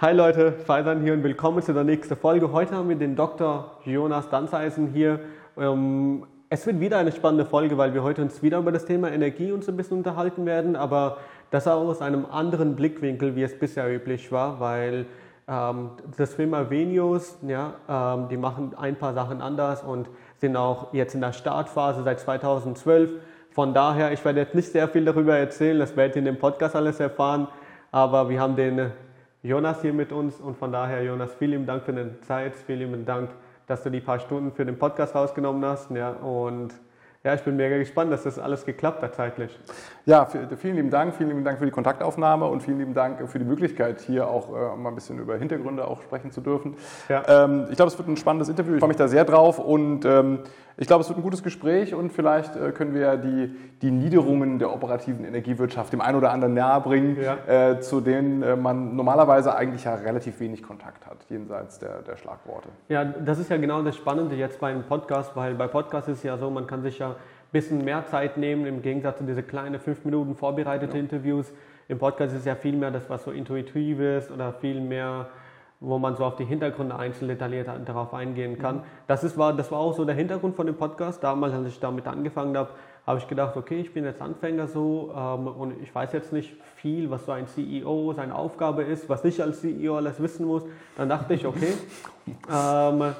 Hi Leute, Faisan hier und willkommen zu der nächsten Folge. Heute haben wir den Dr. Jonas Danzeisen hier. Ähm, es wird wieder eine spannende Folge, weil wir heute uns wieder über das Thema Energie uns ein bisschen unterhalten werden, aber das auch aus einem anderen Blickwinkel, wie es bisher üblich war, weil ähm, das Firma Venios, ja, ähm, die machen ein paar Sachen anders und sind auch jetzt in der Startphase seit 2012. Von daher, ich werde jetzt nicht sehr viel darüber erzählen, das werdet ihr in dem Podcast alles erfahren, aber wir haben den Jonas hier mit uns und von daher, Jonas, vielen Dank für deine Zeit, vielen Dank, dass du die paar Stunden für den Podcast rausgenommen hast. Ja, und ja, ich bin mega gespannt, dass das alles geklappt hat zeitlich. Ja, vielen lieben Dank, vielen lieben Dank für die Kontaktaufnahme und vielen lieben Dank für die Möglichkeit, hier auch äh, mal ein bisschen über Hintergründe auch sprechen zu dürfen. Ja. Ähm, ich glaube, es wird ein spannendes Interview. Ich freue mich da sehr drauf und ähm, ich glaube, es wird ein gutes Gespräch und vielleicht äh, können wir die, die Niederungen der operativen Energiewirtschaft dem einen oder anderen nahe bringen, ja. äh, zu denen äh, man normalerweise eigentlich ja relativ wenig Kontakt hat, jenseits der, der Schlagworte. Ja, das ist ja genau das Spannende jetzt beim Podcast, weil bei Podcast ist ja so, man kann sich ja bisschen mehr Zeit nehmen, im Gegensatz zu diese kleinen fünf Minuten vorbereitete ja. Interviews. Im Podcast ist es ja viel mehr das, was so intuitiv ist oder viel mehr wo man so auf die Hintergründe einzeln detailliert darauf eingehen kann. Mhm. Das, ist, war, das war auch so der Hintergrund von dem Podcast. Damals, als ich damit angefangen habe, habe ich gedacht, okay, ich bin jetzt Anfänger so ähm, und ich weiß jetzt nicht viel, was so ein CEO, seine Aufgabe ist, was ich als CEO alles wissen muss. Dann dachte ich, okay, ähm,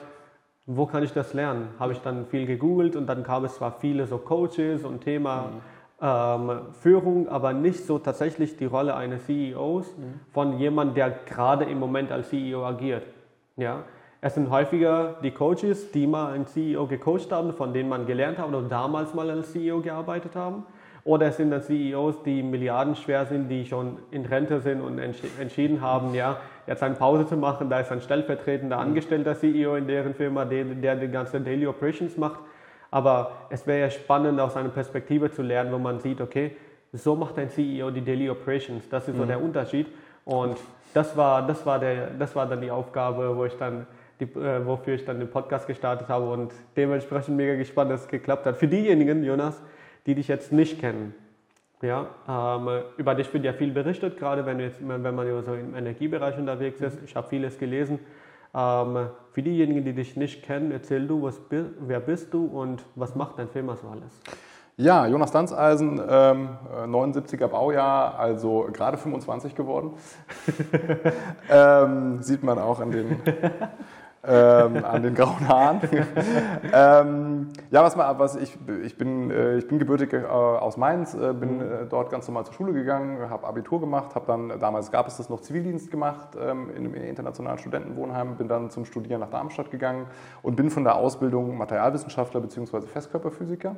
wo kann ich das lernen? Habe ich dann viel gegoogelt und dann gab es zwar viele so Coaches und Thema... Mhm ähm, Führung, aber nicht so tatsächlich die Rolle eines CEOs mhm. von jemandem, der gerade im Moment als CEO agiert. Ja? Es sind häufiger die Coaches, die mal einen CEO gecoacht haben, von denen man gelernt hat oder damals mal als CEO gearbeitet haben. Oder es sind dann CEOs, die milliardenschwer sind, die schon in Rente sind und entschieden haben, ja, jetzt eine Pause zu machen. Da ist ein stellvertretender mhm. angestellter CEO in deren Firma, der, der die ganze Daily Operations macht. Aber es wäre ja spannend, aus einer Perspektive zu lernen, wo man sieht, okay, so macht ein CEO die Daily Operations. Das ist so mhm. der Unterschied. Und das war, das, war der, das war dann die Aufgabe, wo ich dann die, äh, wofür ich dann den Podcast gestartet habe und dementsprechend mega gespannt, dass es geklappt hat. Für diejenigen, Jonas, die dich jetzt nicht kennen, ja, ähm, über dich wird ja viel berichtet, gerade wenn, jetzt, wenn man so im Energiebereich unterwegs ist. Ich habe vieles gelesen. Ähm, für diejenigen, die dich nicht kennen, erzähl du, was, wer bist du und was macht dein Firma so alles? Ja, Jonas Danzeisen, ähm, 79er Baujahr, also gerade 25 geworden. ähm, sieht man auch an den ähm, an den grauen Haaren. ähm, ja, was, mal, was ich, ich, bin, äh, ich bin gebürtig äh, aus Mainz, äh, bin mhm. äh, dort ganz normal zur Schule gegangen, habe Abitur gemacht, habe dann, damals gab es das noch Zivildienst gemacht ähm, in einem internationalen Studentenwohnheim, bin dann zum Studieren nach Darmstadt gegangen und bin von der Ausbildung Materialwissenschaftler bzw. Festkörperphysiker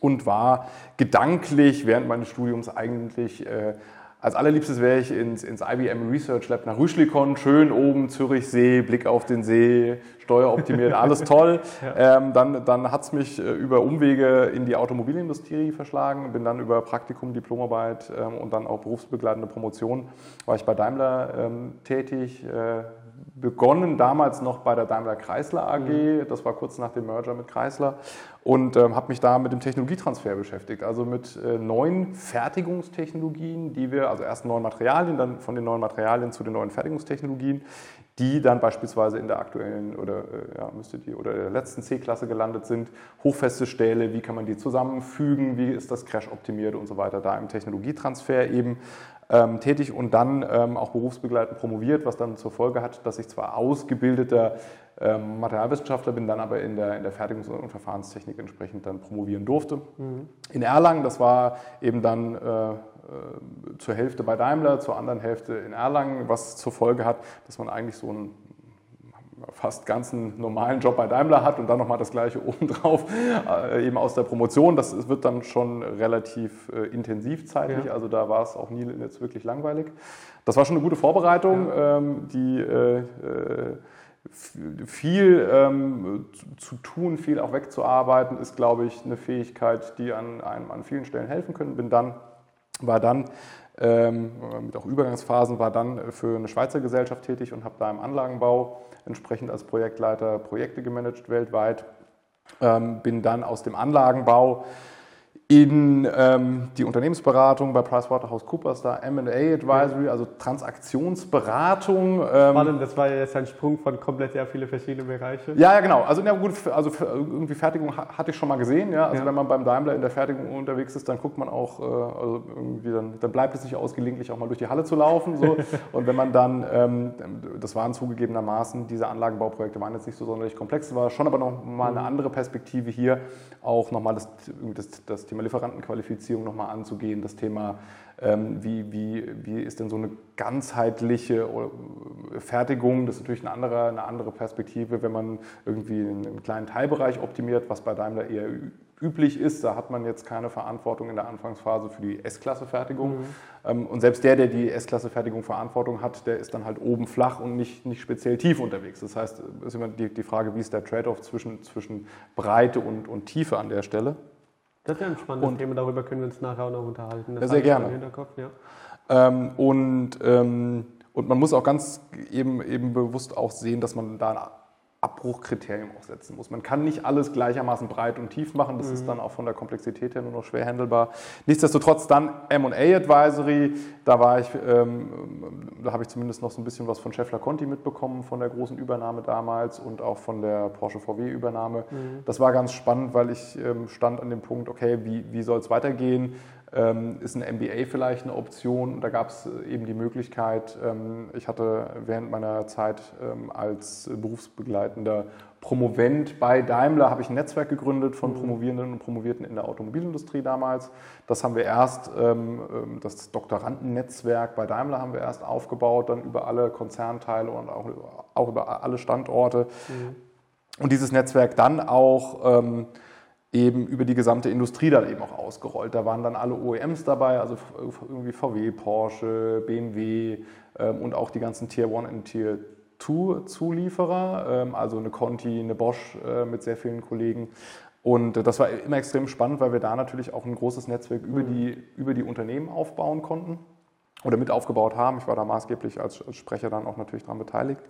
und war gedanklich während meines Studiums eigentlich äh, als allerliebstes wäre ich ins, ins IBM Research Lab nach Rüschlikon, schön oben, Zürichsee, Blick auf den See, steueroptimiert, alles toll. ja. ähm, dann dann hat es mich äh, über Umwege in die Automobilindustrie verschlagen, bin dann über Praktikum, Diplomarbeit ähm, und dann auch berufsbegleitende Promotion, war ich bei Daimler ähm, tätig, äh, begonnen damals noch bei der Daimler Chrysler AG, mhm. das war kurz nach dem Merger mit Chrysler. Und ähm, habe mich da mit dem Technologietransfer beschäftigt, also mit äh, neuen Fertigungstechnologien, die wir, also erst neuen Materialien, dann von den neuen Materialien zu den neuen Fertigungstechnologien, die dann beispielsweise in der aktuellen oder äh, ja, müsste die oder der letzten C-Klasse gelandet sind, hochfeste Stähle, wie kann man die zusammenfügen, wie ist das Crash optimiert und so weiter, da im Technologietransfer eben ähm, tätig und dann ähm, auch berufsbegleitend promoviert, was dann zur Folge hat, dass ich zwar ausgebildeter ähm, Materialwissenschaftler bin, dann aber in der, in der Fertigungs- und Verfahrenstechnik entsprechend dann promovieren durfte. Mhm. In Erlangen, das war eben dann äh, äh, zur Hälfte bei Daimler, zur anderen Hälfte in Erlangen, was zur Folge hat, dass man eigentlich so einen fast ganzen normalen Job bei Daimler hat und dann nochmal das gleiche obendrauf, äh, eben aus der Promotion. Das wird dann schon relativ äh, intensiv zeitlich, ja. also da war es auch nie jetzt wirklich langweilig. Das war schon eine gute Vorbereitung, ja. ähm, die äh, äh viel ähm, zu tun, viel auch wegzuarbeiten, ist, glaube ich, eine Fähigkeit, die an einem an vielen Stellen helfen können. Bin dann, war dann ähm, mit auch Übergangsphasen, war dann für eine Schweizer Gesellschaft tätig und habe da im Anlagenbau entsprechend als Projektleiter Projekte gemanagt weltweit. Ähm, bin dann aus dem Anlagenbau in ähm, die Unternehmensberatung bei PricewaterhouseCoopers, da M&A Advisory, also Transaktionsberatung. Ähm, Spannend, das war jetzt ein Sprung von komplett sehr viele verschiedene Bereiche. Ja, ja, genau. Also, ja, gut, also irgendwie Fertigung hatte ich schon mal gesehen. Ja? Also ja. wenn man beim Daimler in der Fertigung unterwegs ist, dann guckt man auch, äh, also irgendwie dann, dann, bleibt es nicht ausgelegentlich, auch mal durch die Halle zu laufen. So. Und wenn man dann, ähm, das waren zugegebenermaßen, diese Anlagenbauprojekte waren jetzt nicht so sonderlich komplex, war schon aber noch mal eine mhm. andere Perspektive hier, auch nochmal das, das, das Thema Lieferantenqualifizierung nochmal anzugehen, das Thema, ähm, wie, wie, wie ist denn so eine ganzheitliche äh, Fertigung, das ist natürlich eine andere, eine andere Perspektive, wenn man irgendwie einen kleinen Teilbereich optimiert, was bei Daimler eher üblich ist. Da hat man jetzt keine Verantwortung in der Anfangsphase für die S-Klasse-Fertigung. Mhm. Ähm, und selbst der, der die S-Klasse-Fertigung Verantwortung hat, der ist dann halt oben flach und nicht, nicht speziell tief unterwegs. Das heißt, es ist immer die, die Frage, wie ist der Trade-off zwischen, zwischen Breite und, und Tiefe an der Stelle. Das ist ja ein spannendes und, Thema, darüber können wir uns nachher auch noch unterhalten. Das sehr gerne. Ja. Ähm, und, ähm, und man muss auch ganz eben, eben bewusst auch sehen, dass man da Abbruchkriterium auch setzen muss. Man kann nicht alles gleichermaßen breit und tief machen, das mhm. ist dann auch von der Komplexität her nur noch schwer handelbar. Nichtsdestotrotz dann M&A Advisory, da war ich, ähm, da habe ich zumindest noch so ein bisschen was von Scheffler Conti mitbekommen, von der großen Übernahme damals und auch von der Porsche VW Übernahme. Mhm. Das war ganz spannend, weil ich ähm, stand an dem Punkt, okay, wie, wie soll es weitergehen? Ähm, ist ein MBA vielleicht eine Option? Und da gab es äh, eben die Möglichkeit, ähm, ich hatte während meiner Zeit ähm, als berufsbegleitender Promovent bei Daimler, habe ich ein Netzwerk gegründet von mhm. Promovierenden und Promovierten in der Automobilindustrie damals. Das haben wir erst, das Doktorandennetzwerk bei Daimler haben wir erst aufgebaut, dann über alle Konzernteile und auch, auch über alle Standorte. Mhm. Und dieses Netzwerk dann auch eben über die gesamte Industrie dann eben auch ausgerollt. Da waren dann alle OEMs dabei, also irgendwie VW, Porsche, BMW ähm, und auch die ganzen Tier 1 und Tier 2 Zulieferer, ähm, also eine Conti, eine Bosch äh, mit sehr vielen Kollegen. Und äh, das war immer extrem spannend, weil wir da natürlich auch ein großes Netzwerk über die, über die Unternehmen aufbauen konnten oder mit aufgebaut haben. Ich war da maßgeblich als, als Sprecher dann auch natürlich daran beteiligt.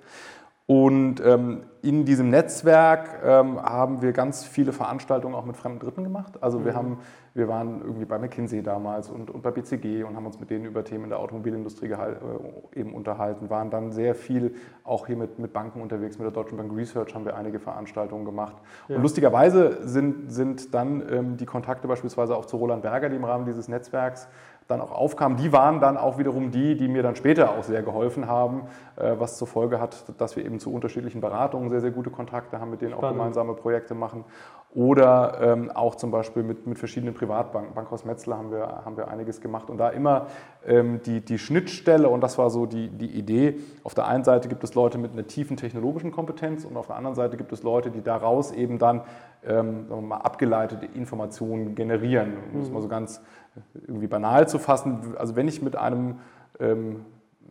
Und ähm, in diesem Netzwerk ähm, haben wir ganz viele Veranstaltungen auch mit fremden Dritten gemacht. Also wir, mhm. haben, wir waren irgendwie bei McKinsey damals und, und bei BCG und haben uns mit denen über Themen in der Automobilindustrie gehalt, äh, eben unterhalten, waren dann sehr viel auch hier mit, mit Banken unterwegs, mit der Deutschen Bank Research haben wir einige Veranstaltungen gemacht. Ja. Und lustigerweise sind, sind dann ähm, die Kontakte beispielsweise auch zu Roland Berger, die im Rahmen dieses Netzwerks dann auch aufkamen, die waren dann auch wiederum die, die mir dann später auch sehr geholfen haben, äh, was zur Folge hat, dass wir eben zu unterschiedlichen Beratungen sehr, sehr gute Kontakte haben, mit denen Spannend. auch gemeinsame Projekte machen. Oder ähm, auch zum Beispiel mit, mit verschiedenen Privatbanken. Bankhaus Metzler haben wir, haben wir einiges gemacht. Und da immer ähm, die, die Schnittstelle, und das war so die, die Idee, auf der einen Seite gibt es Leute mit einer tiefen technologischen Kompetenz und auf der anderen Seite gibt es Leute, die daraus eben dann ähm, mal, abgeleitete Informationen generieren. Um es mal so ganz irgendwie banal zu fassen. Also wenn ich mit einem ähm,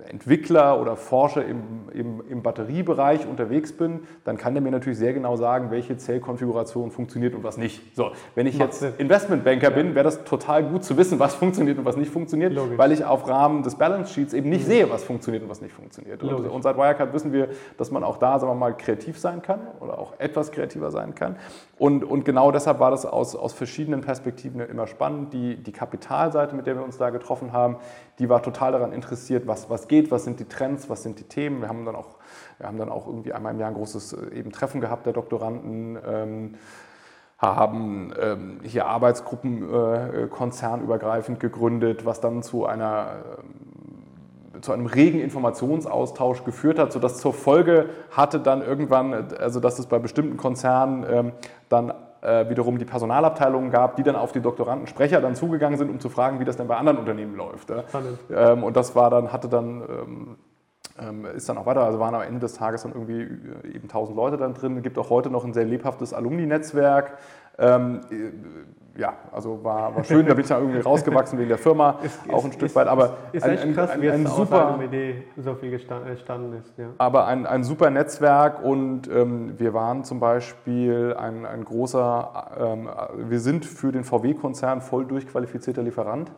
Entwickler oder Forscher im, im, im, Batteriebereich unterwegs bin, dann kann der mir natürlich sehr genau sagen, welche Zellkonfiguration funktioniert und was nicht. So, wenn ich jetzt Investmentbanker bin, wäre das total gut zu wissen, was funktioniert und was nicht funktioniert, Logisch. weil ich auf Rahmen des Balance Sheets eben nicht mhm. sehe, was funktioniert und was nicht funktioniert. Und, und, seit Wirecard wissen wir, dass man auch da, sagen wir mal, kreativ sein kann oder auch etwas kreativer sein kann. Und, und genau deshalb war das aus, aus verschiedenen Perspektiven immer spannend. Die, die Kapitalseite, mit der wir uns da getroffen haben, die war total daran interessiert, was, was geht, was sind die Trends, was sind die Themen. Wir haben dann auch, wir haben dann auch irgendwie einmal im Jahr ein großes äh, eben Treffen gehabt der Doktoranden. Ähm, haben ähm, hier Arbeitsgruppen äh, konzernübergreifend gegründet, was dann zu einer äh, zu einem regen Informationsaustausch geführt hat, sodass zur Folge hatte dann irgendwann, also dass es bei bestimmten Konzernen ähm, dann äh, wiederum die Personalabteilungen gab, die dann auf die Doktorandensprecher dann zugegangen sind, um zu fragen, wie das denn bei anderen Unternehmen läuft. Ähm, und das war dann, hatte dann ähm, ähm, ist dann auch weiter, also waren am Ende des Tages dann irgendwie äh, eben 1000 Leute dann drin. Es gibt auch heute noch ein sehr lebhaftes Alumni-Netzwerk. Ja, also war, war schön, da bin ich dann irgendwie rausgewachsen wegen der Firma, ist, auch ein ist, Stück ist, weit, aber ist ein, ein, krass, ein, ein super Idee so viel gestanden ist. Ja. Aber ein, ein super Netzwerk und ähm, wir waren zum Beispiel ein, ein großer, ähm, wir sind für den VW-Konzern voll durchqualifizierter Lieferant.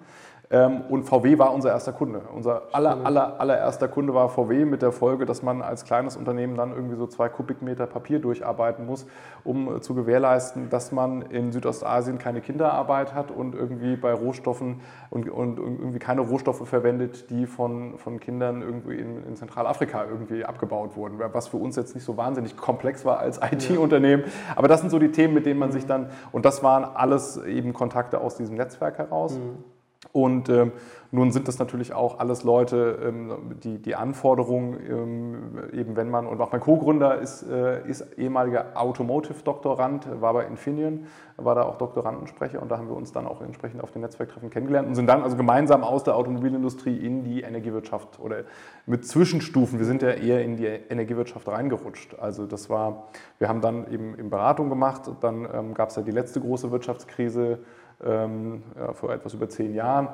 Ähm, und VW war unser erster Kunde. Unser aller, aller, allererster Kunde war VW mit der Folge, dass man als kleines Unternehmen dann irgendwie so zwei Kubikmeter Papier durcharbeiten muss, um zu gewährleisten, dass man in Südostasien keine Kinderarbeit hat und irgendwie bei Rohstoffen und, und irgendwie keine Rohstoffe verwendet, die von, von Kindern irgendwie in, in Zentralafrika irgendwie abgebaut wurden. Was für uns jetzt nicht so wahnsinnig komplex war als IT-Unternehmen. Aber das sind so die Themen, mit denen man sich dann, und das waren alles eben Kontakte aus diesem Netzwerk heraus. Mhm. Und ähm, nun sind das natürlich auch alles Leute, ähm, die, die Anforderungen, ähm, eben wenn man, und auch mein Co-Gründer ist, äh, ist ehemaliger Automotive-Doktorand, war bei Infineon, war da auch Doktorandensprecher und da haben wir uns dann auch entsprechend auf den Netzwerktreffen kennengelernt und sind dann also gemeinsam aus der Automobilindustrie in die Energiewirtschaft oder mit Zwischenstufen, wir sind ja eher in die Energiewirtschaft reingerutscht. Also das war, wir haben dann eben, eben Beratung gemacht, dann ähm, gab es ja die letzte große Wirtschaftskrise, ähm, ja, vor etwas über zehn Jahren.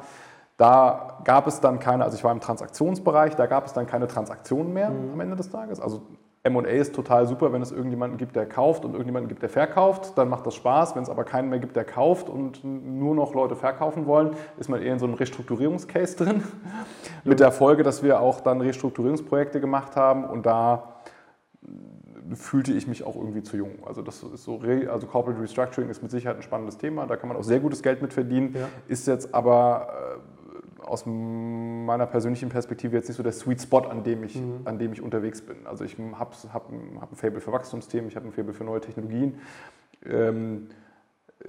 Da gab es dann keine, also ich war im Transaktionsbereich, da gab es dann keine Transaktionen mehr mhm. am Ende des Tages. Also MA ist total super, wenn es irgendjemanden gibt, der kauft und irgendjemanden gibt, der verkauft, dann macht das Spaß. Wenn es aber keinen mehr gibt, der kauft und nur noch Leute verkaufen wollen, ist man eher in so einem Restrukturierungscase drin. Mit der Folge, dass wir auch dann Restrukturierungsprojekte gemacht haben und da fühlte ich mich auch irgendwie zu jung. Also das ist so, also Corporate Restructuring ist mit Sicherheit ein spannendes Thema, da kann man auch sehr gutes Geld mit verdienen, ja. ist jetzt aber äh, aus meiner persönlichen Perspektive jetzt nicht so der Sweet Spot, an dem ich, mhm. an dem ich unterwegs bin. Also ich habe hab, hab ein Fable für Wachstumsthemen, ich habe ein Fable für neue Technologien. Ähm, äh,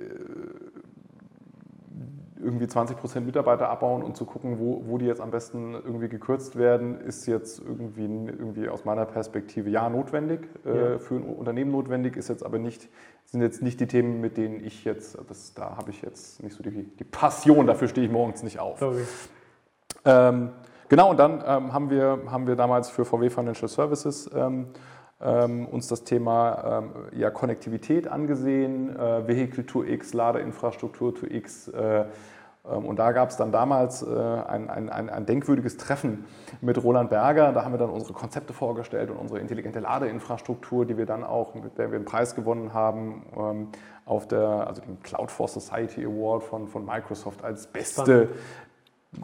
irgendwie 20 Prozent Mitarbeiter abbauen und zu gucken, wo, wo die jetzt am besten irgendwie gekürzt werden, ist jetzt irgendwie, irgendwie aus meiner Perspektive ja notwendig, äh, ja. für ein Unternehmen notwendig, ist jetzt aber nicht, sind jetzt nicht die Themen, mit denen ich jetzt, das, da habe ich jetzt nicht so die, die Passion, dafür stehe ich morgens nicht auf. Ähm, genau, und dann ähm, haben, wir, haben wir damals für VW Financial Services ähm, ähm, uns das Thema ähm, ja, Konnektivität angesehen, äh, Vehicle to X, Ladeinfrastruktur to X. Äh, ähm, und da gab es dann damals äh, ein, ein, ein, denkwürdiges Treffen mit Roland Berger. Da haben wir dann unsere Konzepte vorgestellt und unsere intelligente Ladeinfrastruktur, die wir dann auch, mit der wir einen Preis gewonnen haben, ähm, auf der, also den Cloud for Society Award von, von Microsoft als beste,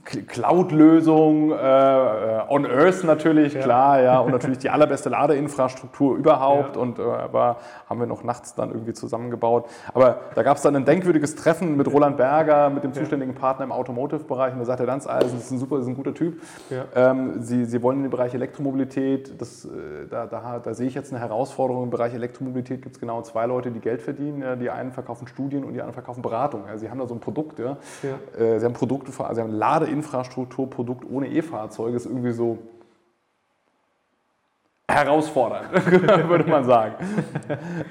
Cloud-Lösung, äh, äh, on Earth natürlich, ja. klar, ja, und natürlich die allerbeste Ladeinfrastruktur überhaupt. Ja. Und äh, aber haben wir noch nachts dann irgendwie zusammengebaut. Aber da gab es dann ein denkwürdiges Treffen mit Roland Berger, mit dem zuständigen Partner im Automotive-Bereich. Und da sagte Danz Eisen, das ist ein super, das ist ein guter Typ. Ja. Ähm, Sie, Sie wollen in den Bereich Elektromobilität, das, äh, da, da, da sehe ich jetzt eine Herausforderung. Im Bereich Elektromobilität gibt es genau zwei Leute, die Geld verdienen. Die einen verkaufen Studien und die anderen verkaufen Beratung. Sie haben da so ein Produkt, ja. Äh, Sie haben Produkte, also Sie haben Lade Ladeinfrastrukturprodukt ohne E-Fahrzeuge ist irgendwie so herausfordernd, würde man sagen.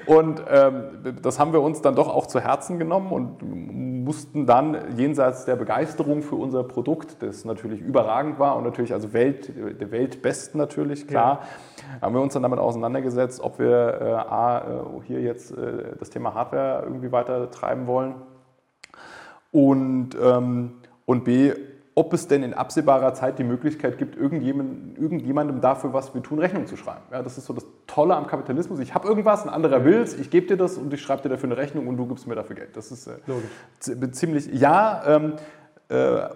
Und ähm, das haben wir uns dann doch auch zu Herzen genommen und mussten dann jenseits der Begeisterung für unser Produkt, das natürlich überragend war und natürlich also Welt, der Weltbest natürlich, klar, ja. haben wir uns dann damit auseinandergesetzt, ob wir äh, A, äh, hier jetzt äh, das Thema Hardware irgendwie weiter treiben wollen und, ähm, und B, ob es denn in absehbarer Zeit die Möglichkeit gibt, irgendjemandem, irgendjemandem dafür, was wir tun, Rechnung zu schreiben. Ja, das ist so das Tolle am Kapitalismus. Ich habe irgendwas, ein anderer will es, ich gebe dir das und ich schreibe dir dafür eine Rechnung und du gibst mir dafür Geld. Das ist äh, ziemlich, ja, ähm, äh,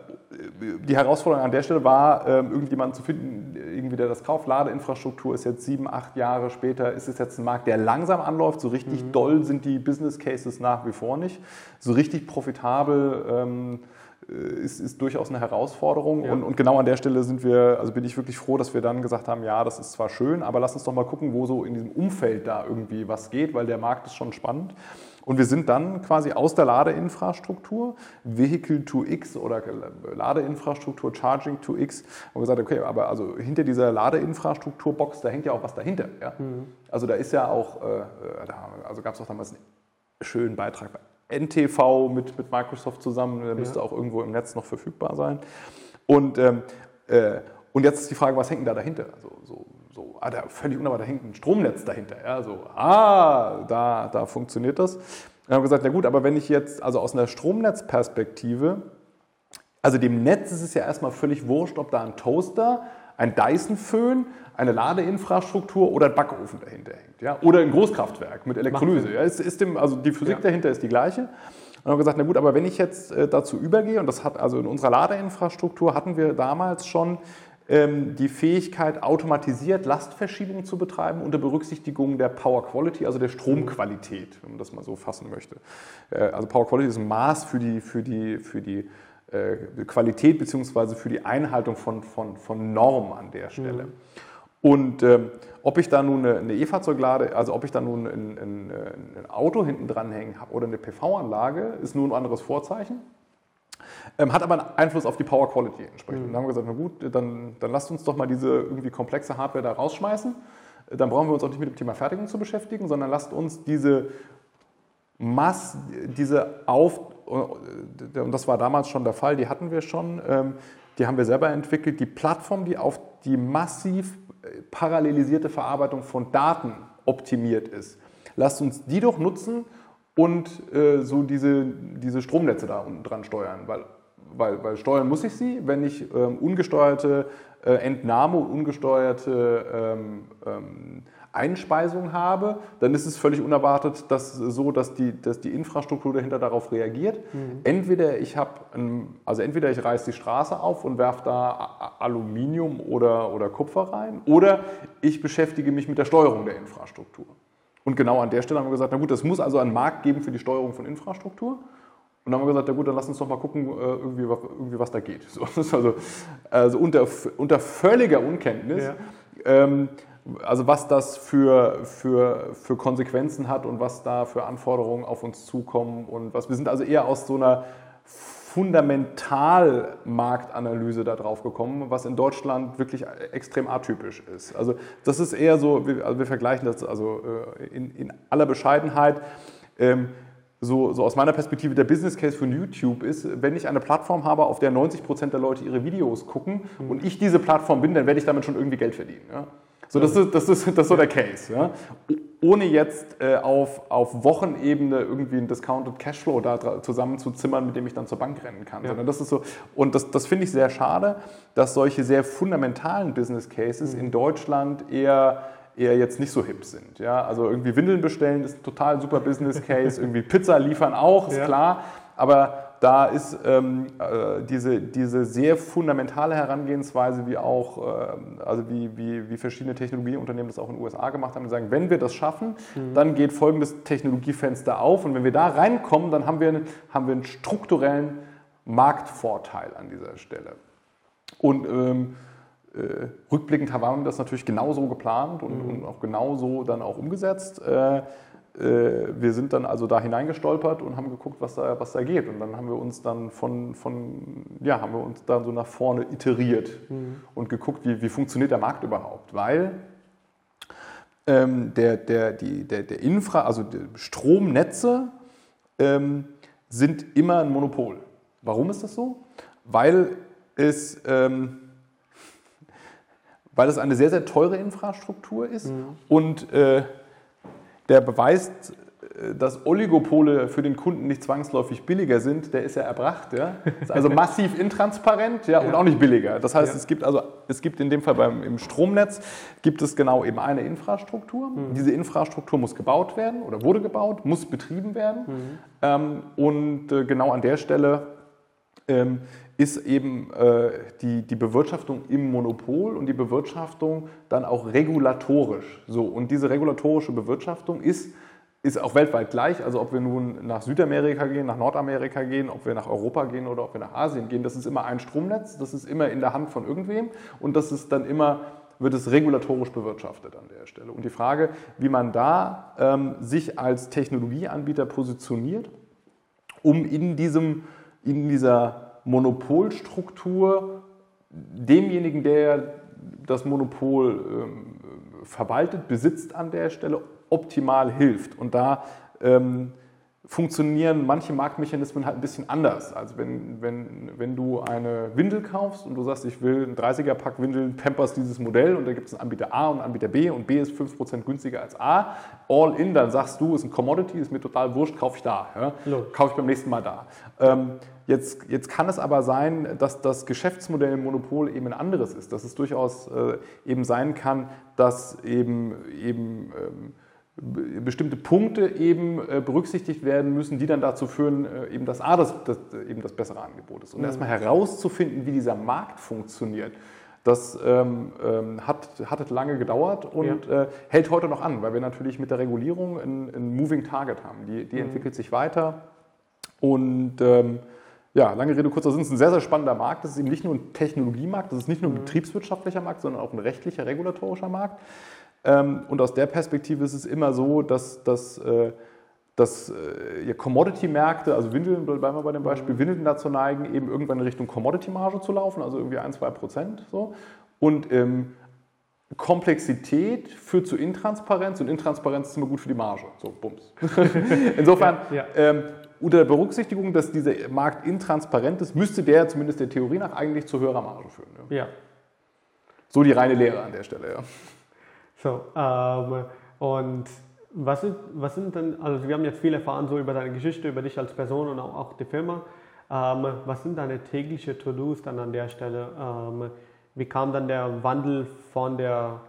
die Herausforderung an der Stelle war, äh, irgendjemanden zu finden, irgendwie der das kauft. Ladeinfrastruktur ist jetzt sieben, acht Jahre später, ist es jetzt ein Markt, der langsam anläuft. So richtig mhm. doll sind die Business Cases nach wie vor nicht. So richtig profitabel. Ähm, äh, ist, ist durchaus eine Herausforderung. Ja. Und, und, genau an der Stelle sind wir, also bin ich wirklich froh, dass wir dann gesagt haben, ja, das ist zwar schön, aber lass uns doch mal gucken, wo so in diesem Umfeld da irgendwie was geht, weil der Markt ist schon spannend. Und wir sind dann quasi aus der Ladeinfrastruktur, Vehicle to X oder Ladeinfrastruktur, Charging to X, und gesagt, okay, aber also hinter dieser Ladeinfrastrukturbox, da hängt ja auch was dahinter. Ja? Mhm. Also da ist ja auch, äh, äh da, also gab es auch damals einen schönen Beitrag bei NTV mit, mit Microsoft zusammen, der müsste auch irgendwo im Netz noch verfügbar sein. Und, ähm, äh, und jetzt ist die Frage, was hängt denn da dahinter? Also, so, so, ah, da, völlig unerwartet, da hängt ein Stromnetz dahinter. Ja, so, ah, da, da funktioniert das. Und haben gesagt, na gut, aber wenn ich jetzt, also aus einer Stromnetzperspektive, also dem Netz ist es ja erstmal völlig wurscht, ob da ein Toaster, ein Dyson-Föhn, eine Ladeinfrastruktur oder ein Backofen dahinter hängt. Ja? Oder ein Großkraftwerk mit Elektrolyse. Ja? Ist, ist dem, also die Physik ja. dahinter ist die gleiche. Und haben gesagt, na gut, aber wenn ich jetzt äh, dazu übergehe, und das hat also in unserer Ladeinfrastruktur hatten wir damals schon ähm, die Fähigkeit, automatisiert Lastverschiebung zu betreiben unter Berücksichtigung der Power Quality, also der Stromqualität, wenn man das mal so fassen möchte. Äh, also Power Quality ist ein Maß für die, für die, für die äh, Qualität bzw. für die Einhaltung von, von, von Normen an der Stelle. Mhm. Und äh, ob ich da nun eine E-Fahrzeug lade, also ob ich da nun ein, ein, ein Auto hinten dranhängen habe oder eine PV-Anlage, ist nur ein anderes Vorzeichen. Ähm, hat aber einen Einfluss auf die Power Quality entsprechend. Mhm. Dann haben wir gesagt, na gut, dann, dann lasst uns doch mal diese irgendwie komplexe Hardware da rausschmeißen. Dann brauchen wir uns auch nicht mit dem Thema Fertigung zu beschäftigen, sondern lasst uns diese Mass, diese Auf, und das war damals schon der Fall, die hatten wir schon, ähm, die haben wir selber entwickelt, die Plattform, die auf die massiv äh, parallelisierte Verarbeitung von Daten optimiert ist. Lasst uns die doch nutzen und äh, so diese, diese Stromnetze da unten dran steuern, weil, weil, weil steuern muss ich sie, wenn ich ähm, ungesteuerte äh, Entnahme und ungesteuerte ähm, ähm, Einspeisung habe, dann ist es völlig unerwartet, dass so, dass die, dass die Infrastruktur dahinter darauf reagiert. Mhm. Entweder ich habe, also entweder ich reiße die Straße auf und werfe da Aluminium oder, oder Kupfer rein, oder ich beschäftige mich mit der Steuerung der Infrastruktur. Und genau an der Stelle haben wir gesagt, na gut, es muss also einen Markt geben für die Steuerung von Infrastruktur. Und dann haben wir gesagt, na gut, dann lass uns doch mal gucken, äh, irgendwie, irgendwie was da geht. So, das also, also unter, unter völliger Unkenntnis. Ja. Ähm, also was das für, für, für Konsequenzen hat und was da für Anforderungen auf uns zukommen und was. Wir sind also eher aus so einer Fundamentalmarktanalyse da drauf gekommen, was in Deutschland wirklich extrem atypisch ist. Also das ist eher so, wir, also wir vergleichen das also äh, in, in aller Bescheidenheit. Ähm, so, so, aus meiner Perspektive der Business Case von YouTube ist, wenn ich eine Plattform habe, auf der 90 Prozent der Leute ihre Videos gucken mhm. und ich diese Plattform bin, dann werde ich damit schon irgendwie Geld verdienen. Ja? So, das ist, das ist, das ist so der Case. Ja? Ohne jetzt äh, auf, auf Wochenebene irgendwie einen Discounted Cashflow da zusammenzuzimmern, mit dem ich dann zur Bank rennen kann. Ja. Sondern das ist so, und das, das finde ich sehr schade, dass solche sehr fundamentalen Business Cases mhm. in Deutschland eher eher jetzt nicht so hip sind. Ja? Also irgendwie Windeln bestellen ist ein total super Business Case, irgendwie Pizza liefern auch, ist ja. klar. Aber da ist ähm, äh, diese, diese sehr fundamentale Herangehensweise, wie auch, äh, also wie, wie, wie verschiedene Technologieunternehmen das auch in den USA gemacht haben, die sagen, wenn wir das schaffen, mhm. dann geht folgendes Technologiefenster auf und wenn wir da reinkommen, dann haben wir, haben wir einen strukturellen Marktvorteil an dieser Stelle. Und ähm, äh, rückblickend haben wir das natürlich genauso geplant und, mhm. und auch genauso dann auch umgesetzt. Äh, wir sind dann also da hineingestolpert und haben geguckt, was da, was da geht. Und dann haben wir uns dann von, von ja, haben wir uns dann so nach vorne iteriert mhm. und geguckt, wie, wie funktioniert der Markt überhaupt. Weil ähm, der, der, die, der, der Infra, also Stromnetze ähm, sind immer ein Monopol. Warum ist das so? Weil es, ähm, weil es eine sehr, sehr teure Infrastruktur ist mhm. und äh, der beweist, äh, dass Oligopole für den Kunden nicht zwangsläufig billiger sind, der ist ja erbracht. Ja? Ist also massiv intransparent ja, und auch nicht billiger. Das heißt, ja. es gibt also es gibt in dem Fall beim, im Stromnetz gibt es genau eben eine Infrastruktur. Mhm. Diese Infrastruktur muss gebaut werden oder wurde gebaut, muss betrieben werden. Mhm. Ähm, und äh, genau an der Stelle ähm, ist eben äh, die, die Bewirtschaftung im Monopol und die Bewirtschaftung dann auch regulatorisch. So, und diese regulatorische Bewirtschaftung ist, ist auch weltweit gleich. Also ob wir nun nach Südamerika gehen, nach Nordamerika gehen, ob wir nach Europa gehen oder ob wir nach Asien gehen, das ist immer ein Stromnetz, das ist immer in der Hand von irgendwem und das ist dann immer wird es regulatorisch bewirtschaftet an der Stelle. Und die Frage, wie man da ähm, sich als Technologieanbieter positioniert, um in, diesem, in dieser Monopolstruktur demjenigen, der das Monopol ähm, verwaltet, besitzt an der Stelle, optimal hilft. Und da ähm, funktionieren manche Marktmechanismen halt ein bisschen anders. Also wenn, wenn, wenn du eine Windel kaufst und du sagst, ich will ein 30er-Pack Windeln, Pampers dieses Modell und da gibt es einen Anbieter A und einen Anbieter B und B ist 5% günstiger als A, all in, dann sagst du, ist ein Commodity, ist mir total wurscht, kaufe ich da. Ja? Kaufe ich beim nächsten Mal da. Ähm, Jetzt, jetzt, kann es aber sein, dass das Geschäftsmodell im Monopol eben ein anderes ist, dass es durchaus äh, eben sein kann, dass eben, eben ähm, bestimmte Punkte eben äh, berücksichtigt werden müssen, die dann dazu führen, äh, eben dass A, das, das, eben das bessere Angebot ist. Und mhm. erstmal herauszufinden, wie dieser Markt funktioniert, das ähm, ähm, hat, hat lange gedauert und ja. äh, hält heute noch an, weil wir natürlich mit der Regulierung ein, ein Moving Target haben. Die, die mhm. entwickelt sich weiter und ähm, ja, lange Rede, kurzer Sinn, es ist ein sehr, sehr spannender Markt. Das ist eben nicht nur ein Technologiemarkt, das ist nicht nur ein mhm. betriebswirtschaftlicher Markt, sondern auch ein rechtlicher, regulatorischer Markt. Ähm, und aus der Perspektive ist es immer so, dass, dass, äh, dass äh, Commodity-Märkte, also Windeln, bleiben wir bei dem Beispiel, mhm. Windeln dazu neigen, eben irgendwann in Richtung Commodity-Marge zu laufen, also irgendwie 1, 2 Prozent. So. Und ähm, Komplexität führt zu Intransparenz und Intransparenz ist immer gut für die Marge. So, bums. Insofern, ja, ja. Ähm, unter Berücksichtigung, dass dieser Markt intransparent ist, müsste der zumindest der Theorie nach eigentlich zu höherer Marge führen. Ja. ja. So die reine Lehre an der Stelle, ja. So, ähm, und was sind, was sind denn, also wir haben jetzt viel erfahren so über deine Geschichte, über dich als Person und auch, auch die Firma. Ähm, was sind deine täglichen To-Dos dann an der Stelle? Ähm, wie kam dann der Wandel von der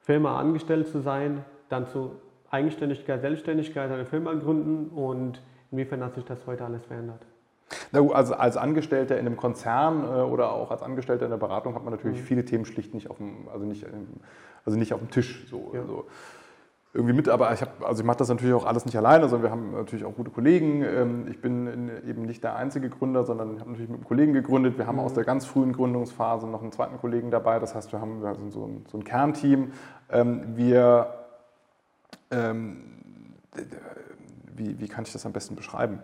Firma angestellt zu sein, dann zu Eigenständigkeit, Selbstständigkeit, eine Firma gründen und inwiefern hat sich das heute alles verändert? also als Angestellter in einem Konzern äh, oder auch als Angestellter in der Beratung hat man natürlich mhm. viele Themen schlicht nicht auf dem, also nicht, also nicht auf dem Tisch. So, ja. also irgendwie mit, aber ich, also ich mache das natürlich auch alles nicht alleine, sondern wir haben natürlich auch gute Kollegen. Ähm, ich bin eben nicht der einzige Gründer, sondern ich habe natürlich mit einem Kollegen gegründet. Wir haben mhm. aus der ganz frühen Gründungsphase noch einen zweiten Kollegen dabei. Das heißt, wir haben wir sind so ein, so ein Kernteam. Ähm, wir, ähm, wie, wie kann ich das am besten beschreiben?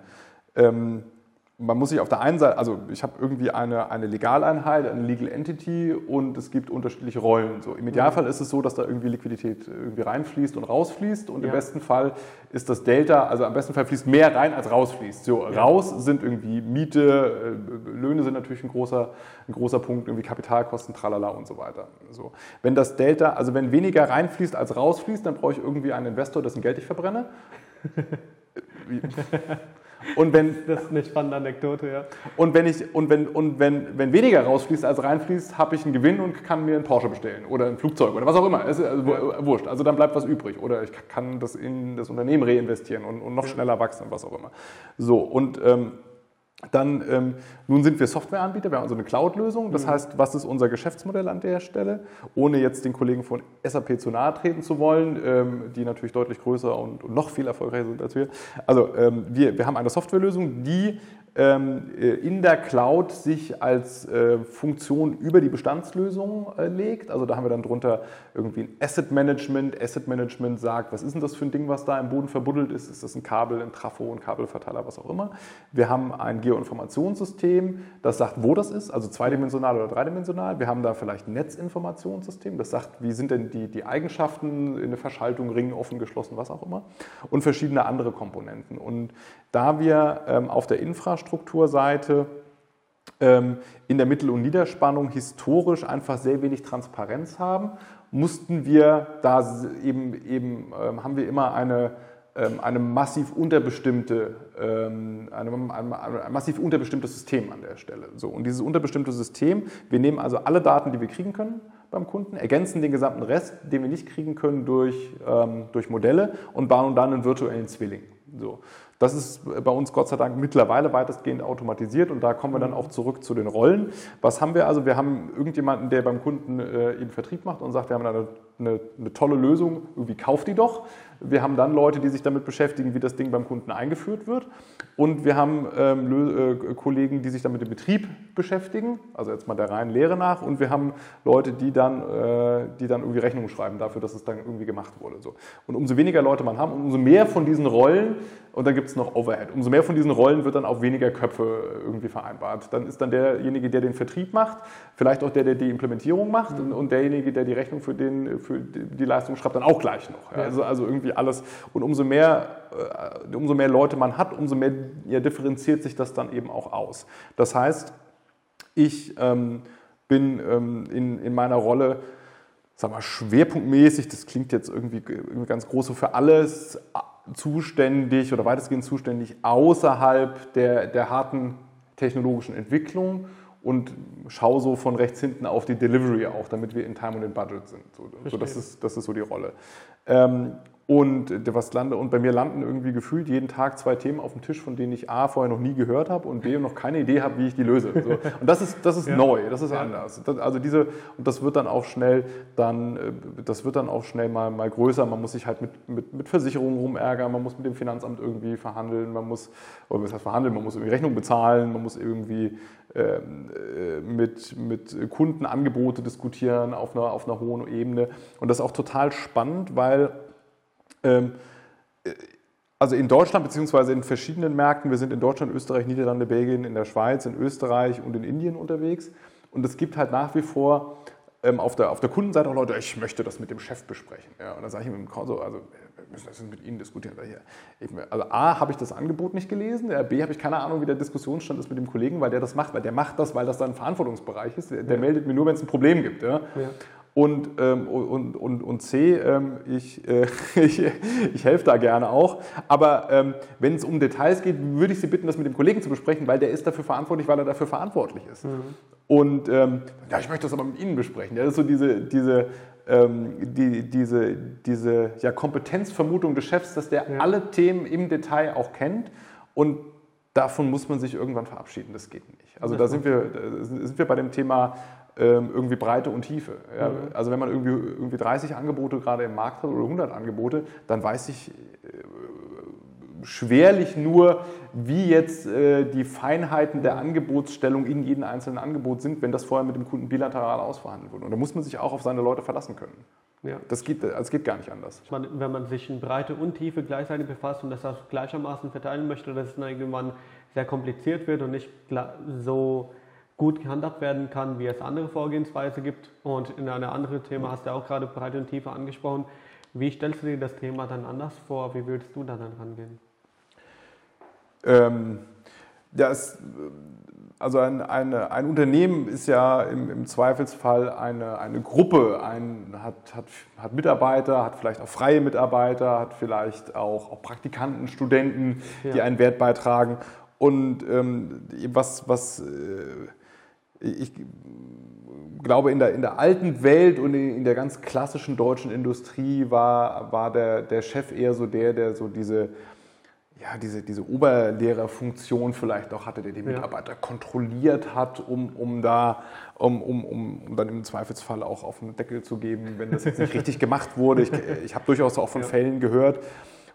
man muss sich auf der einen Seite, also ich habe irgendwie eine, eine Legaleinheit, eine Legal Entity und es gibt unterschiedliche Rollen. So, Im Idealfall ist es so, dass da irgendwie Liquidität irgendwie reinfließt und rausfließt und ja. im besten Fall ist das Delta, also am besten Fall fließt mehr rein als rausfließt. So, ja. raus sind irgendwie Miete, äh, Löhne sind natürlich ein großer, ein großer Punkt, irgendwie Kapitalkosten, tralala und so weiter. So. Wenn das Delta, also wenn weniger reinfließt als rausfließt, dann brauche ich irgendwie einen Investor, dessen Geld ich verbrenne. Und wenn, das ist eine spannende Anekdote, ja. Und wenn, ich, und wenn, und wenn, wenn weniger rausfließt als reinfließt, habe ich einen Gewinn und kann mir einen Porsche bestellen oder ein Flugzeug oder was auch immer. Ist also ja. wurscht. Also dann bleibt was übrig. Oder ich kann das in das Unternehmen reinvestieren und, und noch schneller wachsen und was auch immer. So, und ähm, dann, ähm, nun sind wir Softwareanbieter, wir haben also eine Cloud-Lösung. Das mhm. heißt, was ist unser Geschäftsmodell an der Stelle? Ohne jetzt den Kollegen von SAP zu nahe treten zu wollen, ähm, die natürlich deutlich größer und, und, noch viel erfolgreicher sind als wir. Also ähm, wir, wir haben eine Softwarelösung, die in der Cloud sich als äh, Funktion über die Bestandslösung äh, legt. Also da haben wir dann drunter irgendwie ein Asset Management. Asset Management sagt, was ist denn das für ein Ding, was da im Boden verbuddelt ist? Ist das ein Kabel, ein Trafo, ein Kabelverteiler, was auch immer? Wir haben ein Geoinformationssystem, das sagt, wo das ist, also zweidimensional oder dreidimensional. Wir haben da vielleicht ein Netzinformationssystem, das sagt, wie sind denn die, die Eigenschaften in der Verschaltung, Ring, offen, geschlossen, was auch immer. Und verschiedene andere Komponenten. Und da wir ähm, auf der Infrastrukturseite ähm, in der Mittel- und Niederspannung historisch einfach sehr wenig Transparenz haben, mussten wir da eben, eben ähm, haben wir immer eine, ähm, eine massiv unterbestimmte, ähm, eine, ein, ein massiv unterbestimmtes System an der Stelle. So, und dieses unterbestimmte System, wir nehmen also alle Daten, die wir kriegen können beim Kunden, ergänzen den gesamten Rest, den wir nicht kriegen können, durch, ähm, durch Modelle und bauen dann einen virtuellen Zwilling. So. Das ist bei uns Gott sei Dank mittlerweile weitestgehend automatisiert und da kommen wir dann auch zurück zu den Rollen. Was haben wir also? Wir haben irgendjemanden, der beim Kunden äh, eben Vertrieb macht und sagt, wir haben eine, eine, eine tolle Lösung, irgendwie kauft die doch. Wir haben dann Leute, die sich damit beschäftigen, wie das Ding beim Kunden eingeführt wird. Und wir haben ähm, äh, Kollegen, die sich dann mit dem Betrieb beschäftigen, also jetzt mal der reinen Lehre nach. Und wir haben Leute, die dann, äh, die dann irgendwie Rechnungen schreiben dafür, dass es dann irgendwie gemacht wurde. So. Und umso weniger Leute man haben, umso mehr von diesen Rollen, und dann gibt es noch Overhead, umso mehr von diesen Rollen wird dann auf weniger Köpfe irgendwie vereinbart. Dann ist dann derjenige, der den Vertrieb macht, vielleicht auch der, der die Implementierung macht mhm. und derjenige, der die Rechnung für, den, für die Leistung schreibt, dann auch gleich noch. Ja. Also, also irgendwie alles. Und umso mehr, äh, umso mehr Leute man hat, umso mehr ja, differenziert sich das dann eben auch aus. Das heißt, ich ähm, bin ähm, in, in meiner Rolle, sag mal, schwerpunktmäßig, das klingt jetzt irgendwie, irgendwie ganz groß so für alles zuständig oder weitestgehend zuständig außerhalb der, der harten technologischen Entwicklung und schaue so von rechts hinten auf die Delivery auch, damit wir in Time und in Budget sind. So, so das, ist, das ist so die Rolle. Ähm, Und, äh, was lande, und bei mir landen irgendwie gefühlt jeden Tag zwei Themen auf dem Tisch, von denen ich A vorher noch nie gehört habe und B noch keine Idee habe, wie ich die löse. So. Und das ist, das ist ja. neu, das ist ja. anders. Das, also diese, und das wird dann auch schnell dann, äh, das wird dann auch schnell mal, mal größer. Man muss sich halt mit, mit, mit Versicherungen rumärgern, man muss mit dem Finanzamt irgendwie verhandeln, man muss, oder was heißt verhandeln, man muss irgendwie Rechnung bezahlen, man muss irgendwie mit, mit Kunden Angebote diskutieren auf einer, auf einer hohen Ebene. Und das ist auch total spannend, weil ähm, äh, also in Deutschland beziehungsweise in verschiedenen Märkten, wir sind in Deutschland, Österreich, Niederlande, Belgien, in der Schweiz, in Österreich und in Indien unterwegs. Und es gibt halt nach wie vor ähm, auf, der, auf der Kundenseite auch Leute, ich möchte das mit dem Chef besprechen. Ja, und dann sage ich dem Konso, also müssen das mit Ihnen diskutieren. Also A, habe ich das Angebot nicht gelesen, B, habe ich keine Ahnung, wie der Diskussionsstand ist mit dem Kollegen, weil der das macht, weil der macht das, weil das sein Verantwortungsbereich ist. Der, der ja. meldet mir nur, wenn es ein Problem gibt. Ja. ja. Und, ähm, und, und, und C, ähm, ich, äh, ich, ich helfe da gerne auch. Aber ähm, wenn es um Details geht, würde ich Sie bitten, das mit dem Kollegen zu besprechen, weil der ist dafür verantwortlich, weil er dafür verantwortlich ist. Mhm. Und ähm, ja, ich möchte das aber mit Ihnen besprechen. Das ist so diese, diese, ähm, die, diese, diese ja, Kompetenzvermutung des Chefs, dass der ja. alle Themen im Detail auch kennt. Und davon muss man sich irgendwann verabschieden. Das geht nicht. Also da sind wir, da sind wir bei dem Thema ähm, irgendwie Breite und Tiefe. Ja, mhm. Also wenn man irgendwie, irgendwie 30 Angebote gerade im Markt hat oder 100 Angebote, dann weiß ich äh, schwerlich nur, wie jetzt äh, die Feinheiten der Angebotsstellung in jedem einzelnen Angebot sind, wenn das vorher mit dem Kunden bilateral ausverhandelt wurde. Und da muss man sich auch auf seine Leute verlassen können. Ja. Das, geht, das geht gar nicht anders. Meine, wenn man sich in Breite und Tiefe gleichzeitig befasst und das auch gleichermaßen verteilen möchte, dass es dann irgendwann sehr kompliziert wird und nicht so gut gehandhabt werden kann, wie es andere Vorgehensweise gibt. Und in einem anderen Thema hast du auch gerade Breite und Tiefe angesprochen. Wie stellst du dir das Thema dann anders vor? Wie würdest du da dann rangehen? Ähm, das, also ein, eine, ein Unternehmen ist ja im, im Zweifelsfall eine, eine Gruppe, ein, hat, hat, hat Mitarbeiter, hat vielleicht auch freie Mitarbeiter, hat vielleicht auch, auch Praktikanten, Studenten, ja. die einen Wert beitragen. Und ähm, was, was äh, ich glaube, in der, in der alten Welt und in der ganz klassischen deutschen Industrie war, war der, der Chef eher so der, der so diese, ja, diese, diese Oberlehrerfunktion vielleicht auch hatte, der die Mitarbeiter ja. kontrolliert hat, um, um da, um, um, um, dann im Zweifelsfall auch auf den Deckel zu geben, wenn das jetzt nicht richtig gemacht wurde. Ich, ich habe durchaus auch von ja. Fällen gehört,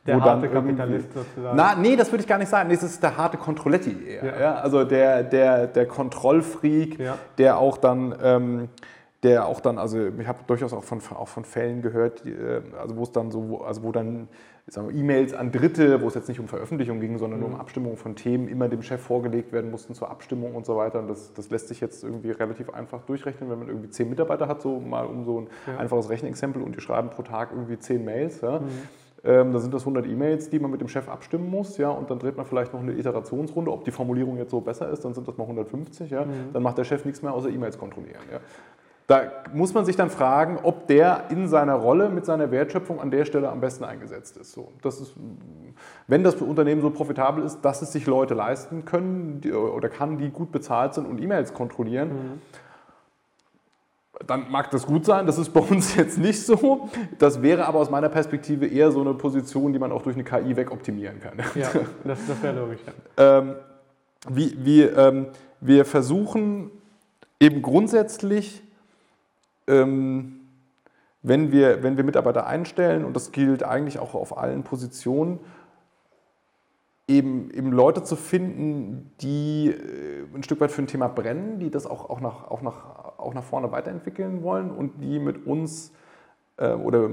der harte Kapitalist sozusagen. Na, nee, das würde ich gar nicht sagen. Das ist der harte Kontrolletti eher. Ja. Ja? Also der, der, der Kontrollfreak, der auch dann, ähm, der auch dann, also ich habe durchaus auch von, auch von Fällen gehört, äh, also wo es dann so, also wo dann E-Mails an Dritte, wo es jetzt nicht um Veröffentlichung ging, sondern mhm. nur um mhm. Abstimmung von Themen, immer dem Chef vorgelegt werden mussten zur Abstimmung und so weiter. Und das, das lässt sich jetzt irgendwie relativ einfach durchrechnen, wenn man irgendwie zehn Mitarbeiter hat, so mal um so ein einfaches Rechenexempel und die schreiben pro Tag irgendwie zehn Mails. Ja? Mhm ähm, da sind das 100 E-Mails, die man mit dem Chef abstimmen muss, ja, und dann dreht man vielleicht noch eine Iterationsrunde, ob die Formulierung jetzt so besser ist, dann sind das mal 150, ja, mhm. dann macht der Chef nichts mehr außer E-Mails kontrollieren. Ja. Da muss man sich dann fragen, ob der in seiner Rolle mit seiner Wertschöpfung an der Stelle am besten eingesetzt ist. So, das ist wenn das Unternehmen so profitabel ist, dass es sich Leute leisten können oder kann, die gut bezahlt sind und E-Mails kontrollieren, mhm dann mag das gut sein, das ist bei uns jetzt nicht so. Das wäre aber aus meiner Perspektive eher so eine Position, die man auch durch eine KI wegoptimieren kann. Ja, das, das wäre logisch. Ähm, wie, wie, ähm, wir versuchen eben grundsätzlich, wenn, wir, wenn wir Mitarbeiter einstellen, und das gilt eigentlich auch auf allen Positionen, eben, eben Leute zu finden, die äh, ein Stück weit für ein Thema brennen, die das auch, auch, nach, auch, nach, auch nach vorne weiterentwickeln wollen und die mit uns äh, oder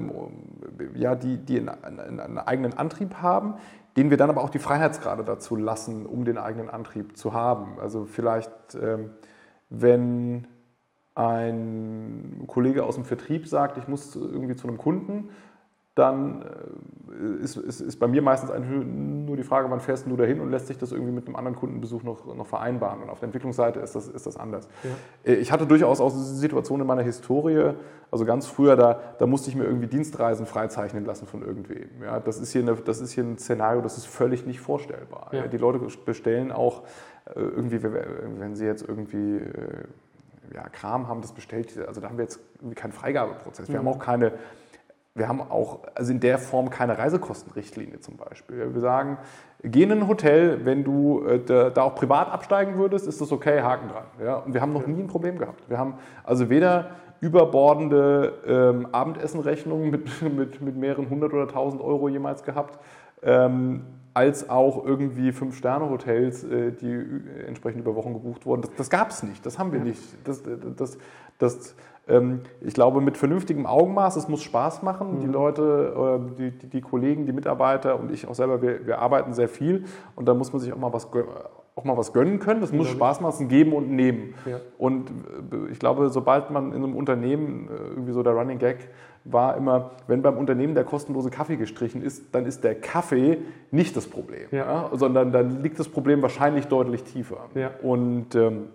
ja, die, die einen, eigenen Antrieb haben, denen wir dann aber auch die Freiheitsgrade dazu lassen, um den eigenen Antrieb zu haben. Also vielleicht, ähm, wenn ein Kollege aus dem Vertrieb sagt, ich muss irgendwie zu einem Kunden, dann äh, ist, ist, ist, bei mir meistens nur die Frage, wann fährst du dahin und lässt sich das irgendwie mit einem anderen Kundenbesuch noch, noch vereinbaren. Und auf der Entwicklungsseite ist das, ist das anders. Ja. Äh, ich hatte durchaus auch Situationen in meiner Historie, also ganz früher, da, da musste ich mir irgendwie Dienstreisen freizeichnen lassen von irgendwem. Ja, das, ist hier eine, das ist hier ein Szenario, das ist völlig nicht vorstellbar. Ja. Die Leute bestellen auch äh, irgendwie, wenn sie jetzt irgendwie ja, Kram haben, das bestellt, also da haben wir jetzt keinen Freigabeprozess. Wir mhm. haben auch keine wir haben auch also in der Form keine Reisekostenrichtlinie zum Beispiel. Wir sagen, geh in ein Hotel, wenn du äh, da, da, auch privat absteigen würdest, ist das okay, Haken dran. Ja? Und wir haben noch nie ein Problem gehabt. Wir haben also weder überbordende ähm, Abendessenrechnungen mit, mit, mit mehreren hundert oder tausend Euro jemals gehabt, ähm, als auch irgendwie Fünf-Sterne-Hotels, äh, die entsprechend über Wochen gebucht wurden. Das, das gab es nicht, das haben wir nicht. Das, das, das, ähm, ich glaube, mit vernünftigem Augenmaß, es muss Spaß machen. Mhm. Die Leute, die, die, die, Kollegen, die Mitarbeiter und ich auch selber, wir, wir, arbeiten sehr viel und da muss man sich auch mal was, auch mal was gönnen können. Das muss Spaß machen, geben und nehmen. Ja. Und äh, ich glaube, sobald man in einem Unternehmen, äh, irgendwie so der Running Gag war immer, wenn beim Unternehmen der kostenlose Kaffee gestrichen ist, dann ist der Kaffee nicht das Problem, ja. Ja, sondern dann liegt das Problem wahrscheinlich deutlich tiefer. Und ähm,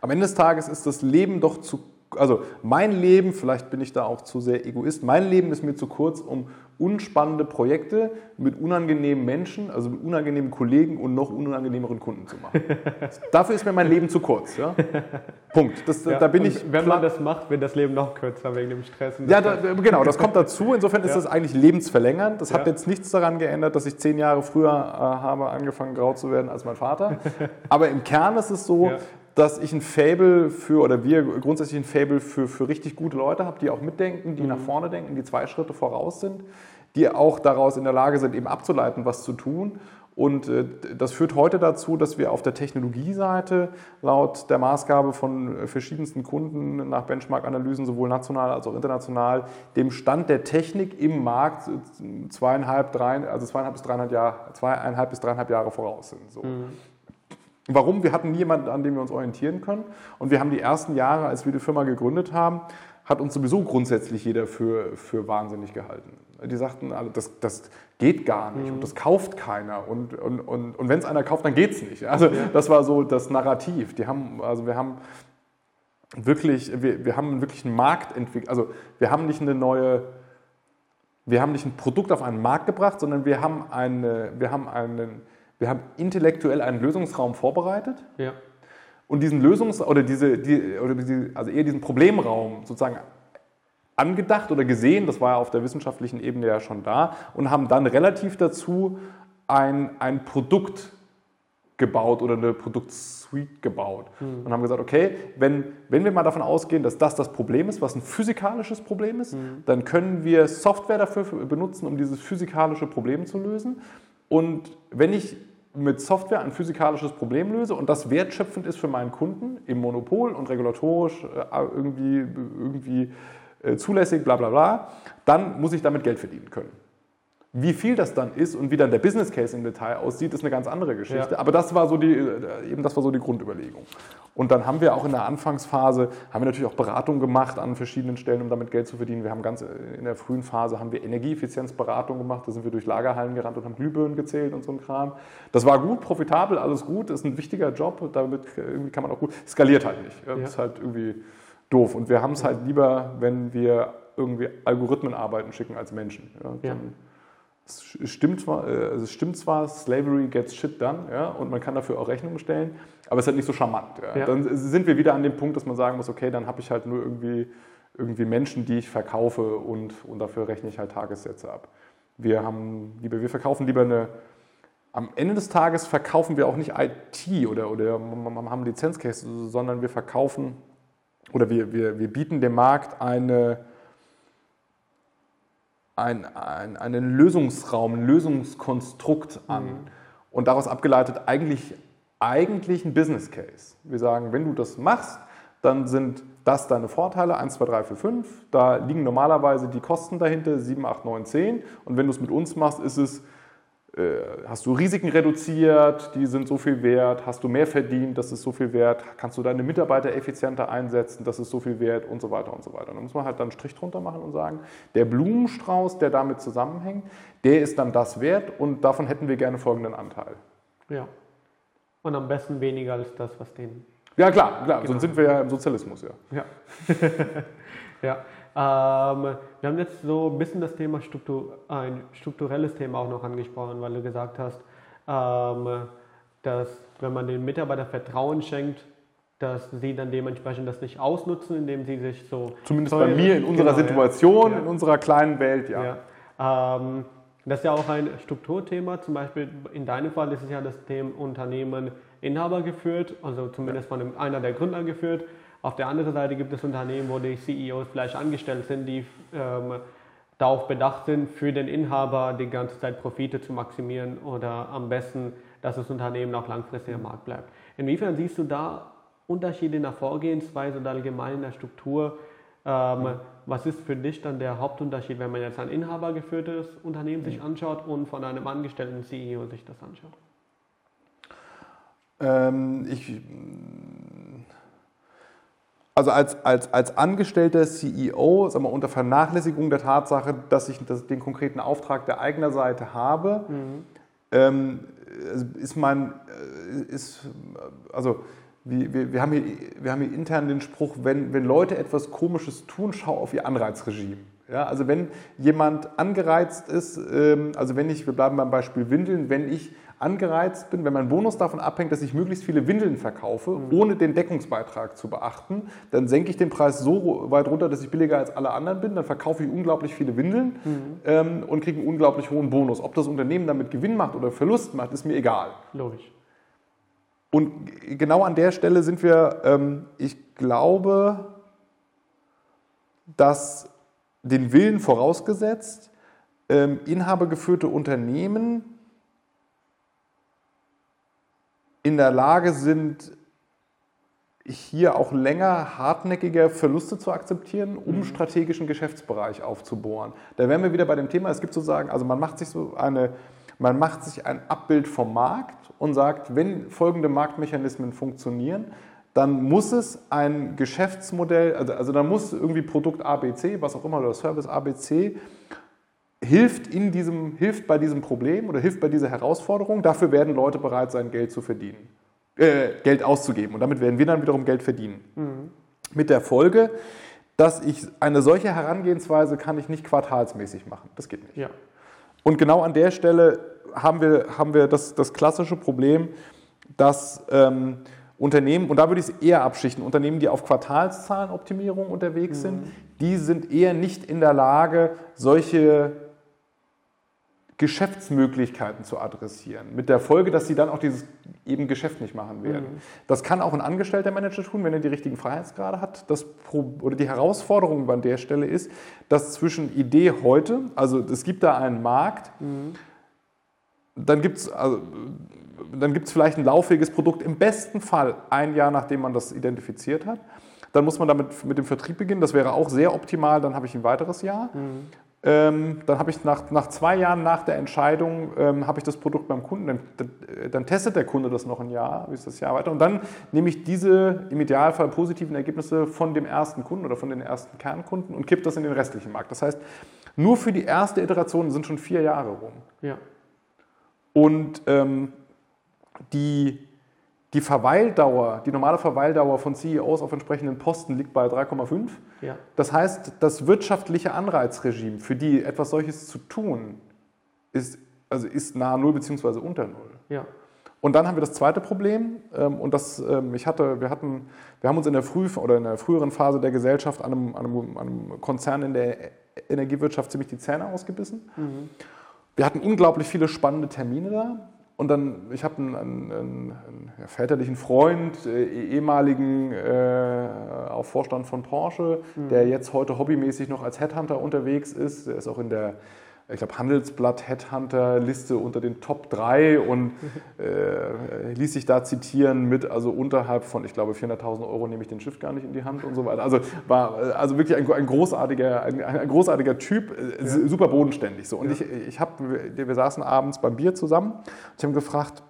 am Ende des Tages ist das Leben doch zu also mein Leben, vielleicht bin ich da auch zu sehr Egoist, mein Leben ist mir zu kurz, um unspannende Projekte mit unangenehmen Menschen, also mit unangenehmen Kollegen und noch unangenehmeren Kunden zu machen. Dafür ist mir mein Leben zu kurz. Ja? Punkt. Das, ja, da bin ich wenn man das macht, wird das Leben noch kürzer wegen dem Stress. Ja, da, genau, das kommt dazu. Insofern ist ja. das eigentlich lebensverlängernd. Das hat jetzt nichts daran geändert, dass ich zehn Jahre früher äh, habe angefangen grau zu werden als mein Vater. Aber im Kern ist es so, dass ich ein Fable für, oder wir grundsätzlich ein Fable für, für richtig gute Leute haben, die auch mitdenken, die mhm. nach vorne denken, die zwei Schritte voraus sind, die auch daraus in der Lage sind, eben abzuleiten, was zu tun. Und äh, das führt heute dazu, dass wir auf der Technologieseite laut der Maßgabe von verschiedensten Kunden nach Benchmark-Analysen sowohl national als auch international dem Stand der Technik im Markt zweieinhalb, drei, also zweieinhalb bis dreieinhalb Jahre, zweieinhalb bis dreieinhalb Jahre voraus sind. So. Mhm. Warum? Wir hatten niemanden, an dem wir uns orientieren können. Und wir haben die ersten Jahre, als wir die Firma gegründet haben, hat uns sowieso grundsätzlich jeder für, für wahnsinnig gehalten. Die sagten alle, das, das geht gar nicht mhm. und das kauft keiner. Und, und, und, und wenn es einer kauft, dann geht es nicht. Also ja. das war so das Narrativ. Die haben, also wir haben wirklich, wir, wir haben wirklich einen Markt entwickelt. Also wir haben nicht eine neue, wir haben nicht ein Produkt auf einen Markt gebracht, sondern wir haben, eine, wir haben einen wir haben intellektuell einen Lösungsraum vorbereitet. Ja. Und diesen Lösungs- oder diese, die, oder die, also eher diesen Problemraum sozusagen angedacht oder gesehen, das war ja auf der wissenschaftlichen Ebene ja schon da, und haben dann relativ dazu ein, ein Produkt gebaut oder eine Produktsuite gebaut mhm. und haben gesagt, okay, wenn, wenn wir mal davon ausgehen, dass das das Problem ist, was ein physikalisches Problem ist, mhm. dann können wir Software dafür benutzen, um dieses physikalische Problem zu lösen. Und wenn ich mit Software ein physikalisches Problem löse und das wertschöpfend ist für meinen Kunden im Monopol und regulatorisch äh, irgendwie, irgendwie äh, zulässig, bla bla bla, dann muss ich damit Geld verdienen können. Wie viel das dann ist und wie dann der Business Case im Detail aussieht, ist eine ganz andere Geschichte. Ja. Aber das war so die, äh, eben das war so die Grundüberlegung. Und dann haben wir auch in der Anfangsphase, haben wir natürlich auch Beratungen gemacht an verschiedenen Stellen, um damit Geld zu verdienen. Wir haben ganz in der frühen Phase haben wir Energieeffizienzberatung gemacht. Da sind wir durch Lagerhallen gerannt und haben Glühbirnen gezählt und so ein Kram. Das war gut, profitabel, alles gut. Das ist ein wichtiger Job. Damit irgendwie kann man auch gut, skaliert halt nicht. Das ja. ist halt irgendwie doof. Und wir haben es halt lieber, wenn wir irgendwie Algorithmen arbeiten schicken als Menschen. Ja, ja. Es stimmt, zwar, äh, also es stimmt zwar, Slavery gets shit done, ja, und man kann dafür auch Rechnungen stellen, aber es ist halt nicht so charmant. Ja. Ja. Dann sind wir wieder an dem Punkt, dass man sagen muss, okay, dann habe ich halt nur irgendwie, irgendwie Menschen, die ich verkaufe und, und dafür rechne ich halt Tagessätze ab. Wir, haben lieber, wir verkaufen lieber eine, am Ende des Tages verkaufen wir auch nicht IT oder, oder haben Lizenzcase, sondern wir verkaufen oder wir, wir, wir bieten dem Markt eine, ein, ein, einen Lösungsraum, ein Lösungskonstrukt an mhm. und daraus abgeleitet eigentlich, eigentlich ein Business Case. Wir sagen, wenn du das machst, dann sind das deine Vorteile, 1, 2, 3, 4, 5. Da liegen normalerweise die Kosten dahinter, 7, 8, 9, 10. Und wenn du es mit uns machst, ist es hast du Risiken reduziert, die sind so viel wert, hast du mehr verdient, das ist so viel wert, kannst du deine Mitarbeiter effizienter einsetzen, das ist so viel wert und so weiter und so weiter. Und da muss man halt dann einen Strich drunter machen und sagen, der Blumenstrauß, der damit zusammenhängt, der ist dann das wert und davon hätten wir gerne folgenden Anteil. Ja. Und am besten weniger als das, was den. Ja, klar, klar. Genau. sonst sind wir ja im Sozialismus, ja. Ja. ja. Ähm, wir haben jetzt so ein bisschen das Thema Struktur, ein strukturelles Thema auch noch angesprochen, weil du gesagt hast, ähm, dass wenn man den Mitarbeiter Vertrauen schenkt, dass sie dann dementsprechend das nicht ausnutzen, indem sie sich so. Zumindest bei mir in unserer Genau, Situation, ja. in unserer kleinen Welt, ja. Ja. Ähm, das ist ja auch ein Strukturthema. Zum Beispiel in deinem Fall ist es ja das Thema Unternehmen Inhaber geführt, also zumindest von einem, einer der Gründer geführt. Auf der anderen Seite gibt es Unternehmen, wo die CEOs vielleicht angestellt sind, die ähm, darauf bedacht sind, für den Inhaber die ganze Zeit Profite zu maximieren oder am besten, dass das Unternehmen auch langfristig am Markt bleibt. Inwiefern siehst du da Unterschiede in der Vorgehensweise oder allgemein in der Struktur? Ähm, was ist für dich dann der Hauptunterschied, wenn man jetzt ein inhabergeführtes Unternehmen sich anschaut und von einem angestellten CEO sich das anschaut? Ähm, ich, also als, als, als angestellter CEO, sagen wir, unter Vernachlässigung der Tatsache, dass ich das, den konkreten Auftrag der Eignerseite habe, ähm, ist mein, äh, ist, also wir, wir, wir, haben hier, wir haben hier intern den Spruch, wenn, wenn Leute etwas Komisches tun, schau auf ihr Anreizregime. Ja, also wenn jemand angereizt ist, ähm, also wenn ich, wir bleiben beim Beispiel Windeln, wenn ich angereizt bin, wenn mein Bonus davon abhängt, dass ich möglichst viele Windeln verkaufe, ohne den Deckungsbeitrag zu beachten, dann senke ich den Preis so weit runter, dass ich billiger als alle anderen bin, dann verkaufe ich unglaublich viele Windeln ähm, und kriege einen unglaublich hohen Bonus. Ob das Unternehmen damit Gewinn macht oder Verlust macht, ist mir egal. Logisch. Und genau an der Stelle sind wir, ähm, ich glaube, dass den Willen vorausgesetzt, ähm, inhabergeführte Unternehmen in der Lage sind, hier auch länger hartnäckiger Verluste zu akzeptieren, um strategischen Geschäftsbereich aufzubohren. Da wären wir wieder bei dem Thema, es gibt sozusagen, also man macht sich so eine, man macht sich ein Abbild vom Markt und sagt, wenn folgende Marktmechanismen funktionieren, dann muss es ein Geschäftsmodell, also, also dann muss irgendwie Produkt ABC, was auch immer, oder Service ABC, hilft, in diesem, hilft bei diesem Problem oder hilft bei dieser Herausforderung. Dafür werden Leute bereit sein, Geld zu verdienen, äh, Geld auszugeben. Und damit werden wir dann wiederum Geld verdienen. Mit der Folge, dass ich eine solche Herangehensweise kann ich nicht quartalsmäßig machen. Das geht nicht. Ja. Und genau an der Stelle haben wir, haben wir das, das klassische Problem, dass ähm, Unternehmen, und da würde ich es eher abschichten, Unternehmen, die auf Quartalszahlenoptimierung unterwegs sind, die sind eher nicht in der Lage, solche Geschäftsmöglichkeiten zu adressieren. Mit der Folge, dass sie dann auch dieses eben Geschäft nicht machen werden. Das kann auch ein angestellter Manager tun, wenn er die richtigen Freiheitsgrade hat. Das oder die Herausforderung an der Stelle ist, dass zwischen Idee heute, also es gibt da einen Markt, dann gibt es also, dann gibt's vielleicht ein lauffähiges Produkt, im besten Fall ein Jahr, nachdem man das identifiziert hat. Dann muss man damit mit dem Vertrieb beginnen. Das wäre auch sehr optimal. Dann habe ich ein weiteres Jahr. Ähm, dann habe ich nach, nach zwei Jahren nach der Entscheidung ähm, habe ich das Produkt beim Kunden. Dann, dann, testet der Kunde das noch ein Jahr, wie ist das Jahr weiter. Und dann nehme ich diese im Idealfall positiven Ergebnisse von dem ersten Kunden oder von den ersten Kernkunden und kippe das in den restlichen Markt. Das heißt, nur für die erste Iteration sind schon vier Jahre rum. Ja. Und ähm, die, die Verweildauer, die normale Verweildauer von CEOs auf entsprechenden Posten liegt bei 3,5. Ja. Das heißt, das wirtschaftliche Anreizregime für die etwas solches zu tun, ist, also ist nahe Null bzw. unter Null. Ja. Und dann haben wir das zweite Problem, ähm, und das, ähm, ich hatte, wir hatten, wir haben uns in der früh oder in der früheren Phase der Gesellschaft an einem, an einem, an einem Konzern in der Energiewirtschaft ziemlich die Zähne ausgebissen. Wir hatten unglaublich viele spannende Termine da. Und dann, ich habe einen, einen, einen ja, väterlichen Freund, äh, ehemaligen äh, auch Vorstand von Porsche, der jetzt heute hobbymäßig noch als Headhunter unterwegs ist. Der ist auch in der, ich glaube, Handelsblatt Headhunter-Liste unter den Top 3 und äh, ließ sich da zitieren mit, also unterhalb von, ich glaube, 400.000 Euro nehme ich den Schiff gar nicht in die Hand und so weiter. Also war äh, also wirklich ein, ein großartiger, ein, ein großartiger Typ, äh, super bodenständig. So. Und ich, ich hab, wir, wir saßen abends beim Bier zusammen und ich habe gefragt,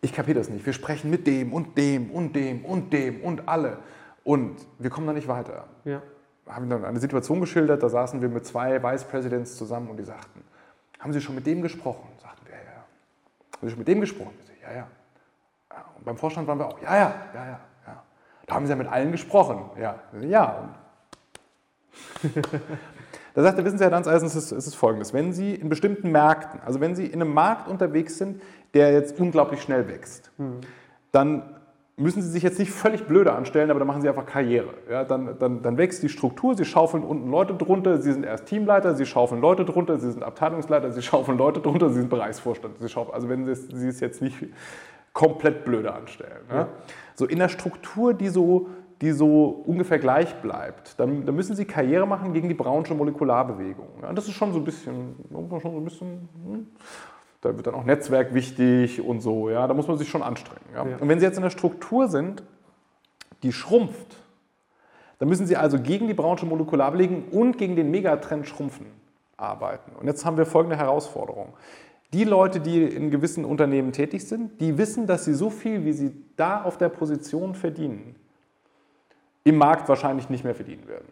ich kapiere das nicht. Wir sprechen mit dem und dem und dem und dem und alle. Und wir kommen da nicht weiter. Ja. Haben dann eine Situation geschildert, da saßen wir mit zwei Vice Presidents zusammen und die sagten, haben Sie schon mit dem gesprochen? Sagten wir, ja, ja. Haben Sie schon mit dem gesprochen? Ich ja, ja. Und beim Vorstand waren wir auch, ja, ja, ja, ja. ja. Da haben Sie ja mit allen gesprochen. Ja, ja. Da sagt er, wissen Sie, Herr Danzeisen, es ist, es ist folgendes. Wenn Sie in bestimmten Märkten, also wenn Sie in einem Markt unterwegs sind, der jetzt unglaublich schnell wächst, dann müssen Sie sich jetzt nicht völlig blöde anstellen, aber dann machen Sie einfach Karriere. Ja, dann, dann, dann wächst die Struktur, Sie schaufeln unten Leute drunter, Sie sind erst Teamleiter, Sie schaufeln Leute drunter, Sie sind Abteilungsleiter, Sie schaufeln Leute drunter, Sie sind Bereichsvorstand. Sie schaufeln, also wenn Sie, Sie es jetzt nicht komplett blöde anstellen. Ja. So in der Struktur, die so, die so ungefähr gleich bleibt, dann, dann müssen Sie Karriere machen gegen die Brownsche Molekularbewegung. Ja, das ist schon so ein bisschen, schon so ein bisschen hm. Da wird dann auch Netzwerk wichtig und so. Ja, da muss man sich schon anstrengen. Ja? Ja. Und wenn Sie jetzt in einer Struktur sind, die schrumpft, dann müssen Sie also gegen die Branche Molekularbewegung und gegen den Megatrend Schrumpfen arbeiten. Und jetzt haben wir folgende Herausforderung. Die Leute, die in gewissen Unternehmen tätig sind, die wissen, dass sie so viel, wie sie da auf der Position verdienen, im Markt wahrscheinlich nicht mehr verdienen werden,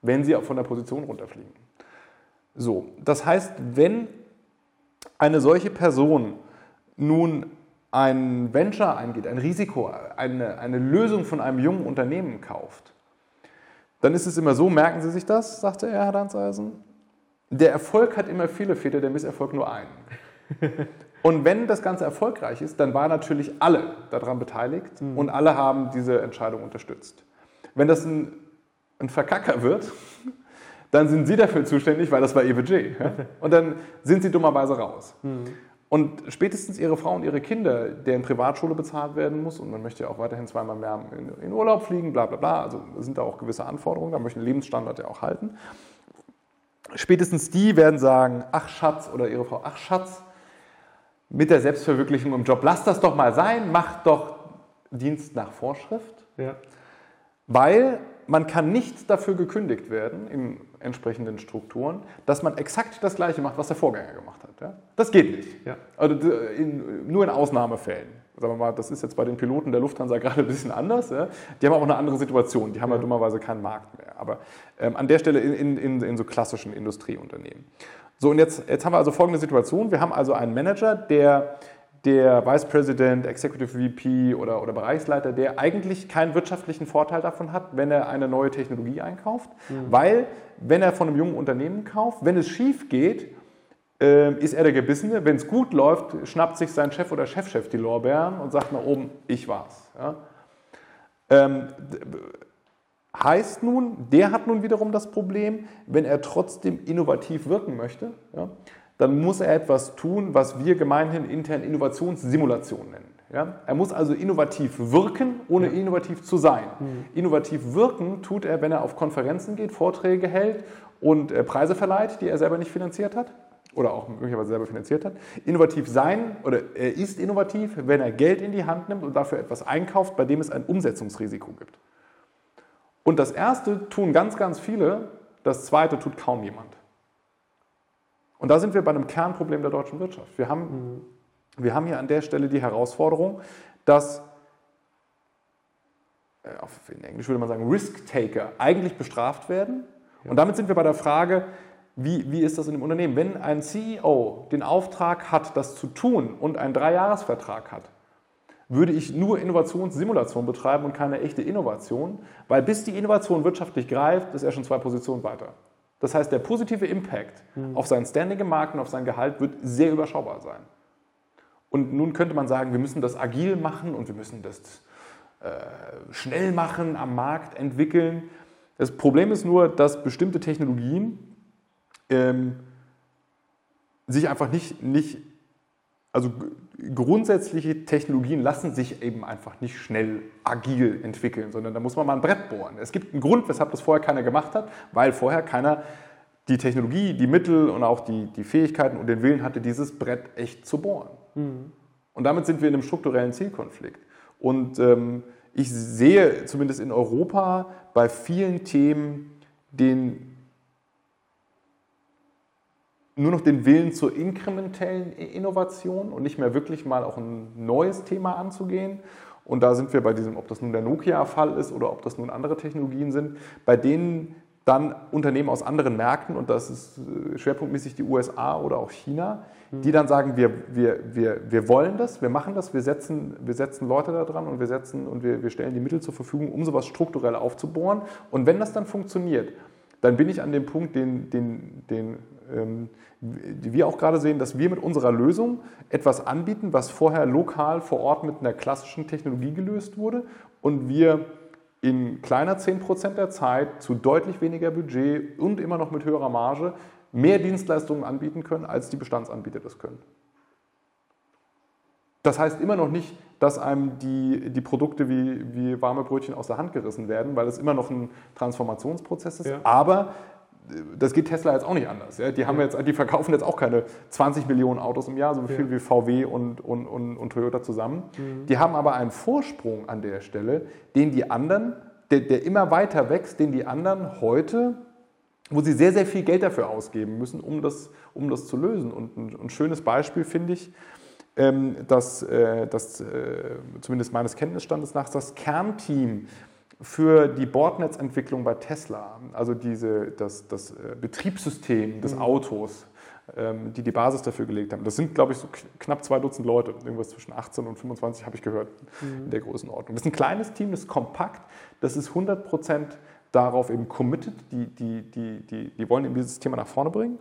wenn sie von der Position runterfliegen. So, das heißt, wenn eine solche Person nun ein Venture eingeht, ein Risiko, eine, eine Lösung von einem jungen Unternehmen kauft, dann ist es immer so, merken Sie sich das, sagte er, Herr Danzeisen, der Erfolg hat immer viele Väter, der Misserfolg nur einen. Und wenn das Ganze erfolgreich ist, dann waren natürlich alle daran beteiligt mhm. und alle haben diese Entscheidung unterstützt. Wenn das ein, ein Verkacker wird, dann sind Sie dafür zuständig, weil das war Ihr Budget. Ja? Und dann sind Sie dummerweise raus. Mhm. Und spätestens Ihre Frau und Ihre Kinder, deren Privatschule bezahlt werden muss, und man möchte ja auch weiterhin zweimal mehr in, Urlaub fliegen, bla bla bla, also sind da auch gewisse Anforderungen, da möchte den Lebensstandard ja auch halten. Spätestens die werden sagen, ach Schatz, oder Ihre Frau, ach Schatz, mit der Selbstverwirklichung im Job, lass das doch mal sein, mach doch Dienst nach Vorschrift. Ja. Weil man kann nicht dafür gekündigt werden in entsprechenden Strukturen, dass man exakt das Gleiche macht, was der Vorgänger gemacht hat. Ja? Das geht nicht. Ja. Also in, nur in Ausnahmefällen. Sagen wir mal, das ist jetzt bei den Piloten der Lufthansa gerade ein bisschen anders. Ja? Die haben auch eine andere Situation. Die haben ja, ja dummerweise keinen Markt mehr. Aber ähm, an der Stelle in, in, in so klassischen Industrieunternehmen. So, und jetzt, jetzt haben wir also folgende Situation. Wir haben also einen Manager, der der Vice President, Executive VP oder, oder Bereichsleiter, der eigentlich keinen wirtschaftlichen Vorteil davon hat, wenn er eine neue Technologie einkauft, mhm. weil wenn er von einem jungen Unternehmen kauft, wenn es schief geht, äh, ist er der Gebissene. Wenn es gut läuft, schnappt sich sein Chef oder Chefchef die Lorbeeren und sagt nach oben, ich war's. Ja? Ähm, heißt nun, der hat nun wiederum das Problem, wenn er trotzdem innovativ wirken möchte, ja, dann muss er etwas tun, was wir gemeinhin intern Innovationssimulation nennen. Ja? Er muss also innovativ wirken, ohne ja. innovativ zu sein. Mhm. Innovativ wirken tut er, wenn er auf Konferenzen geht, Vorträge hält und äh, Preise verleiht, die er selber nicht finanziert hat oder auch möglicherweise selber finanziert hat. Innovativ sein oder er ist innovativ, wenn er Geld in die Hand nimmt und dafür etwas einkauft, bei dem es ein Umsetzungsrisiko gibt. Und das erste tun ganz, ganz viele, das zweite tut kaum jemand. Und da sind wir bei einem Kernproblem der deutschen Wirtschaft. Wir haben, mhm. Wir haben hier an der Stelle die Herausforderung, dass äh, in Englisch würde man sagen, Risk-Taker eigentlich bestraft werden. Und damit sind wir bei der Frage, wie, wie ist das in dem Unternehmen? Wenn ein CEO den Auftrag hat, das zu tun und einen Dreijahresvertrag hat, würde ich nur Innovationssimulation betreiben und keine echte Innovation, weil bis die Innovation wirtschaftlich greift, ist er schon zwei Positionen weiter. Das heißt, der positive Impact mhm. auf sein Standing im Markt und auf sein Gehalt wird sehr überschaubar sein. Und nun könnte man sagen, wir müssen das agil machen und wir müssen das äh, schnell machen, am Markt entwickeln. Das Problem ist nur, dass bestimmte Technologien ähm, sich einfach nicht, nicht also grundsätzliche Technologien lassen sich eben einfach nicht schnell agil entwickeln, sondern da muss man mal ein Brett bohren. Es gibt einen Grund, weshalb das vorher keiner gemacht hat, weil vorher keiner die Technologie, die Mittel und auch die, die Fähigkeiten und den Willen hatte, dieses Brett echt zu bohren. Mhm. Und damit sind wir in einem strukturellen Zielkonflikt. Und ähm, ich sehe zumindest in Europa bei vielen Themen den nur noch den Willen zur inkrementellen Innovation und nicht mehr wirklich mal auch ein neues Thema anzugehen. Und da sind wir bei diesem, ob das nun der Nokia-Fall ist oder ob das nun andere Technologien sind, bei denen dann Unternehmen aus anderen Märkten, und das ist äh, schwerpunktmäßig die USA oder auch China, die mhm. dann sagen, wir, wir, wir, wir wollen das, wir machen das, wir setzen, wir setzen Leute da dran und wir setzen und wir, wir stellen die Mittel zur Verfügung, um sowas strukturell aufzubohren. Und wenn das dann funktioniert, dann bin ich an dem Punkt, den, den, den ähm, wir auch gerade sehen, dass wir mit unserer Lösung etwas anbieten, was vorher lokal vor Ort mit einer klassischen Technologie gelöst wurde und wir in kleiner 10% der Zeit zu deutlich weniger Budget und immer noch mit höherer Marge mehr Dienstleistungen anbieten können, als die Bestandsanbieter das können. Das heißt immer noch nicht, dass einem die, die Produkte wie, wie warme Brötchen aus der Hand gerissen werden, weil es immer noch ein Transformationsprozess ist. Ja. Aber das geht Tesla jetzt auch nicht anders. Ja? Die, haben ja. jetzt, die verkaufen jetzt auch keine 20 Millionen Autos im Jahr, so viel ja. wie VW und, und, und, und Toyota zusammen. Mhm. Die haben aber einen Vorsprung an der Stelle, den die anderen, der, der immer weiter wächst, den die anderen heute wo sie sehr, sehr viel Geld dafür ausgeben müssen, um das, um das zu lösen. Und ein, ein schönes Beispiel finde ich, ähm, dass, äh, dass äh, zumindest meines Kenntnisstandes nach das Kernteam für die Bordnetzentwicklung bei Tesla, also diese, das, das äh, Betriebssystem des mhm. Autos, ähm, die die Basis dafür gelegt haben. Das sind, glaube ich, so knapp zwei Dutzend Leute, irgendwas zwischen 18 und 25 habe ich gehört mhm. in der Größenordnung. Das ist ein kleines Team, das ist kompakt, das ist 100 Prozent darauf eben committed, die, die, die, die, die wollen eben dieses Thema nach vorne bringen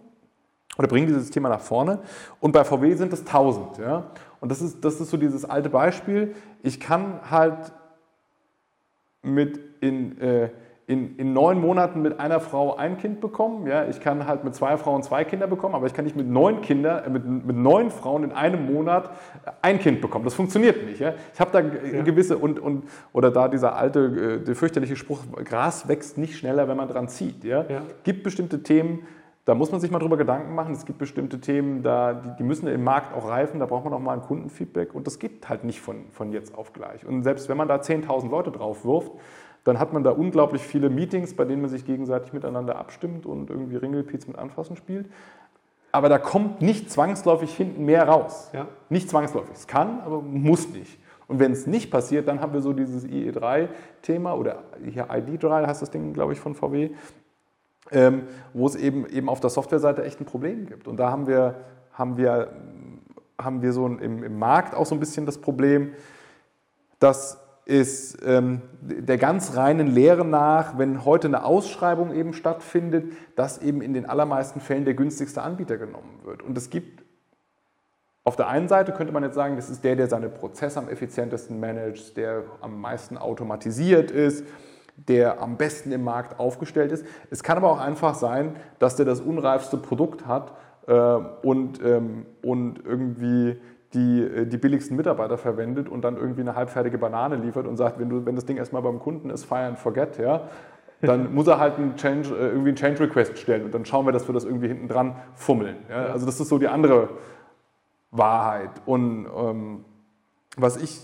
oder bringen dieses Thema nach vorne. Und bei VW sind es 1000. Ja? Und das ist, das ist so dieses alte Beispiel. Ich kann halt mit in, äh, in, in neun Monaten mit einer Frau ein Kind bekommen. Ja? Ich kann halt mit zwei Frauen zwei Kinder bekommen, aber ich kann nicht mit neun Kinder, äh, mit, mit neun Frauen in einem Monat ein Kind bekommen. Das funktioniert nicht. Ja? Ich habe da ja. gewisse und, und oder da dieser alte, äh, der fürchterliche Spruch, Gras wächst nicht schneller, wenn man dran zieht. Ja? ja. Gibt bestimmte Themen, da muss man sich mal drüber Gedanken machen. Es gibt bestimmte Themen, da, die, die, müssen im Markt auch reifen. Da braucht man auch mal ein Kundenfeedback. Und das geht halt nicht von, von jetzt auf gleich. Und selbst wenn man da 10.000 Leute drauf wirft, dann hat man da unglaublich viele Meetings, bei denen man sich gegenseitig miteinander abstimmt und irgendwie Ringelpiez mit Anfassen spielt. Aber da kommt nicht zwangsläufig hinten mehr raus. Ja. Nicht zwangsläufig. Es kann, aber muss nicht. Und wenn es nicht passiert, dann haben wir so dieses IE3-Thema oder hier ID3 heißt das Ding, glaube ich, von VW, ähm, wo es eben, eben auf der Softwareseite echt ein Problem gibt. Und da haben wir, haben wir, haben wir so im, im Markt auch so ein bisschen das Problem, dass ist ähm, der ganz reinen Lehre nach, wenn heute eine Ausschreibung eben stattfindet, dass eben in den allermeisten Fällen der günstigste Anbieter genommen wird. Und es gibt auf der einen Seite könnte man jetzt sagen, das ist der, der seine Prozesse am effizientesten managt, der am meisten automatisiert ist, der am besten im Markt aufgestellt ist. Es kann aber auch einfach sein, dass der das unreifste Produkt hat äh, und, ähm, und irgendwie die äh, die billigsten Mitarbeiter verwendet und dann irgendwie eine halbfertige Banane liefert und sagt, wenn, du, wenn das Ding erstmal beim Kunden ist, fire and forget, ja, dann muss er halt einen Change, äh, irgendwie einen Change Request stellen und dann schauen wir, dass wir das irgendwie hinten dran fummeln. Ja. Also das ist so die andere Wahrheit. Und ähm, was ich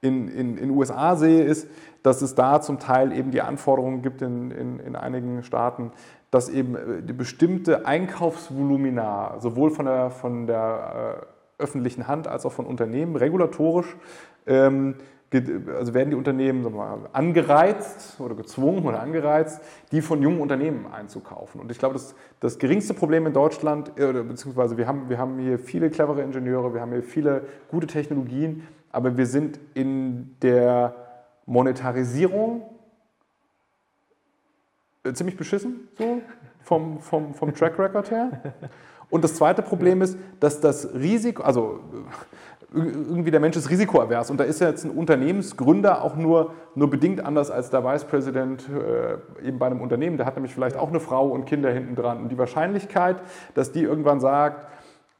in den USA sehe, ist, dass es da zum Teil eben die Anforderungen gibt in, in, in einigen Staaten, dass eben äh, bestimmte Einkaufsvolumina sowohl von der, von der öffentlichen Hand als auch von Unternehmen regulatorisch ähm, also werden die Unternehmen mal, angereizt oder gezwungen oder angereizt, die von jungen Unternehmen einzukaufen. Und ich glaube, das, das geringste Problem in Deutschland, äh, beziehungsweise wir haben, wir haben hier viele clevere Ingenieure, wir haben hier viele gute Technologien, aber wir sind in der Monetarisierung äh, ziemlich beschissen, so vom, vom, vom Track Record her. Und das zweite Problem ist, dass das Risiko, also irgendwie der Mensch ist risikoavers und da ist ja jetzt ein Unternehmensgründer auch nur, nur bedingt anders als der Vice President äh, eben bei einem Unternehmen. Der hat nämlich vielleicht auch eine Frau und Kinder hinten dran. Und die Wahrscheinlichkeit, dass die irgendwann sagt,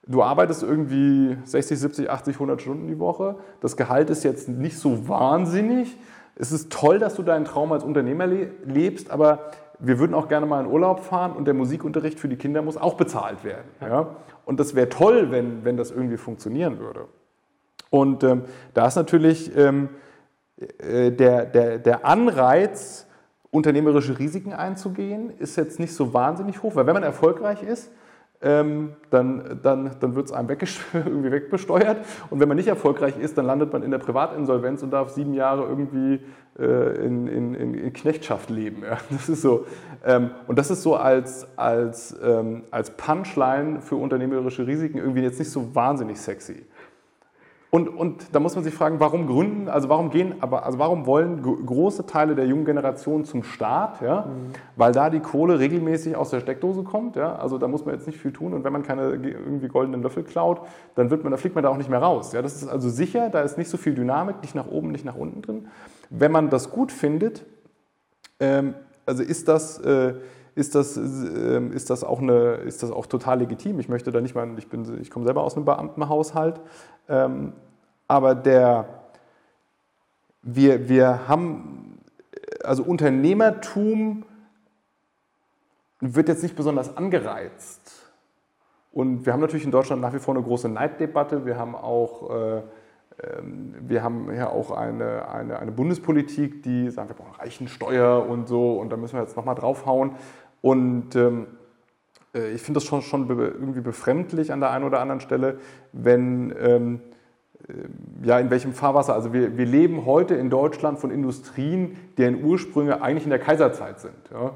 du arbeitest irgendwie 60, 70, 80, 100 Stunden die Woche, das Gehalt ist jetzt nicht so wahnsinnig. Es ist toll, dass du deinen Traum als Unternehmer lebst, aber wir würden auch gerne mal in Urlaub fahren und der Musikunterricht für die Kinder muss auch bezahlt werden. Ja? Und das wäre toll, wenn, wenn das irgendwie funktionieren würde. Und ähm, da ist natürlich ähm, äh, der, der, der Anreiz, unternehmerische Risiken einzugehen, ist jetzt nicht so wahnsinnig hoch, weil wenn man erfolgreich ist, ähm, dann, dann, dann wird es einem irgendwie wegbesteuert. Und wenn man nicht erfolgreich ist, dann landet man in der Privatinsolvenz und darf sieben Jahre irgendwie äh, in, in, in, Knechtschaft leben. Ja. Das ist so. Ähm, und das ist so als, als, ähm, als Punchline für unternehmerische Risiken irgendwie jetzt nicht so wahnsinnig sexy. Und, und da muss man sich fragen, warum gründen, also warum gehen, aber also warum wollen große Teile der jungen Generation zum Staat, ja? Mhm. weil da die Kohle regelmäßig aus der Steckdose kommt, ja? also da muss man jetzt nicht viel tun und wenn man keine irgendwie goldenen Löffel klaut, dann wird man, da fliegt man da auch nicht mehr raus. Ja? Das ist also sicher, da ist nicht so viel Dynamik, nicht nach oben, nicht nach unten drin. Wenn man das gut findet, ähm, also ist das, äh, ist das, äh, ist, das auch eine, ist das auch total legitim. Ich möchte da nicht mal, ich, bin, ich komme selber aus einem Beamtenhaushalt, ähm, aber der, wir, wir haben, also Unternehmertum wird jetzt nicht besonders angereizt. Und wir haben natürlich in Deutschland nach wie vor eine große Neiddebatte. Wir haben auch, äh, ähm, wir haben ja auch eine, eine, eine Bundespolitik, die sagt, wir brauchen Reichensteuer und so und da müssen wir jetzt nochmal draufhauen. Und ähm, äh, ich finde das schon, schon irgendwie befremdlich an der einen oder anderen Stelle, wenn ähm, äh, ja, in welchem Fahrwasser. Also wir, wir leben heute in Deutschland von Industrien, deren Ursprünge eigentlich in der Kaiserzeit sind. Ja.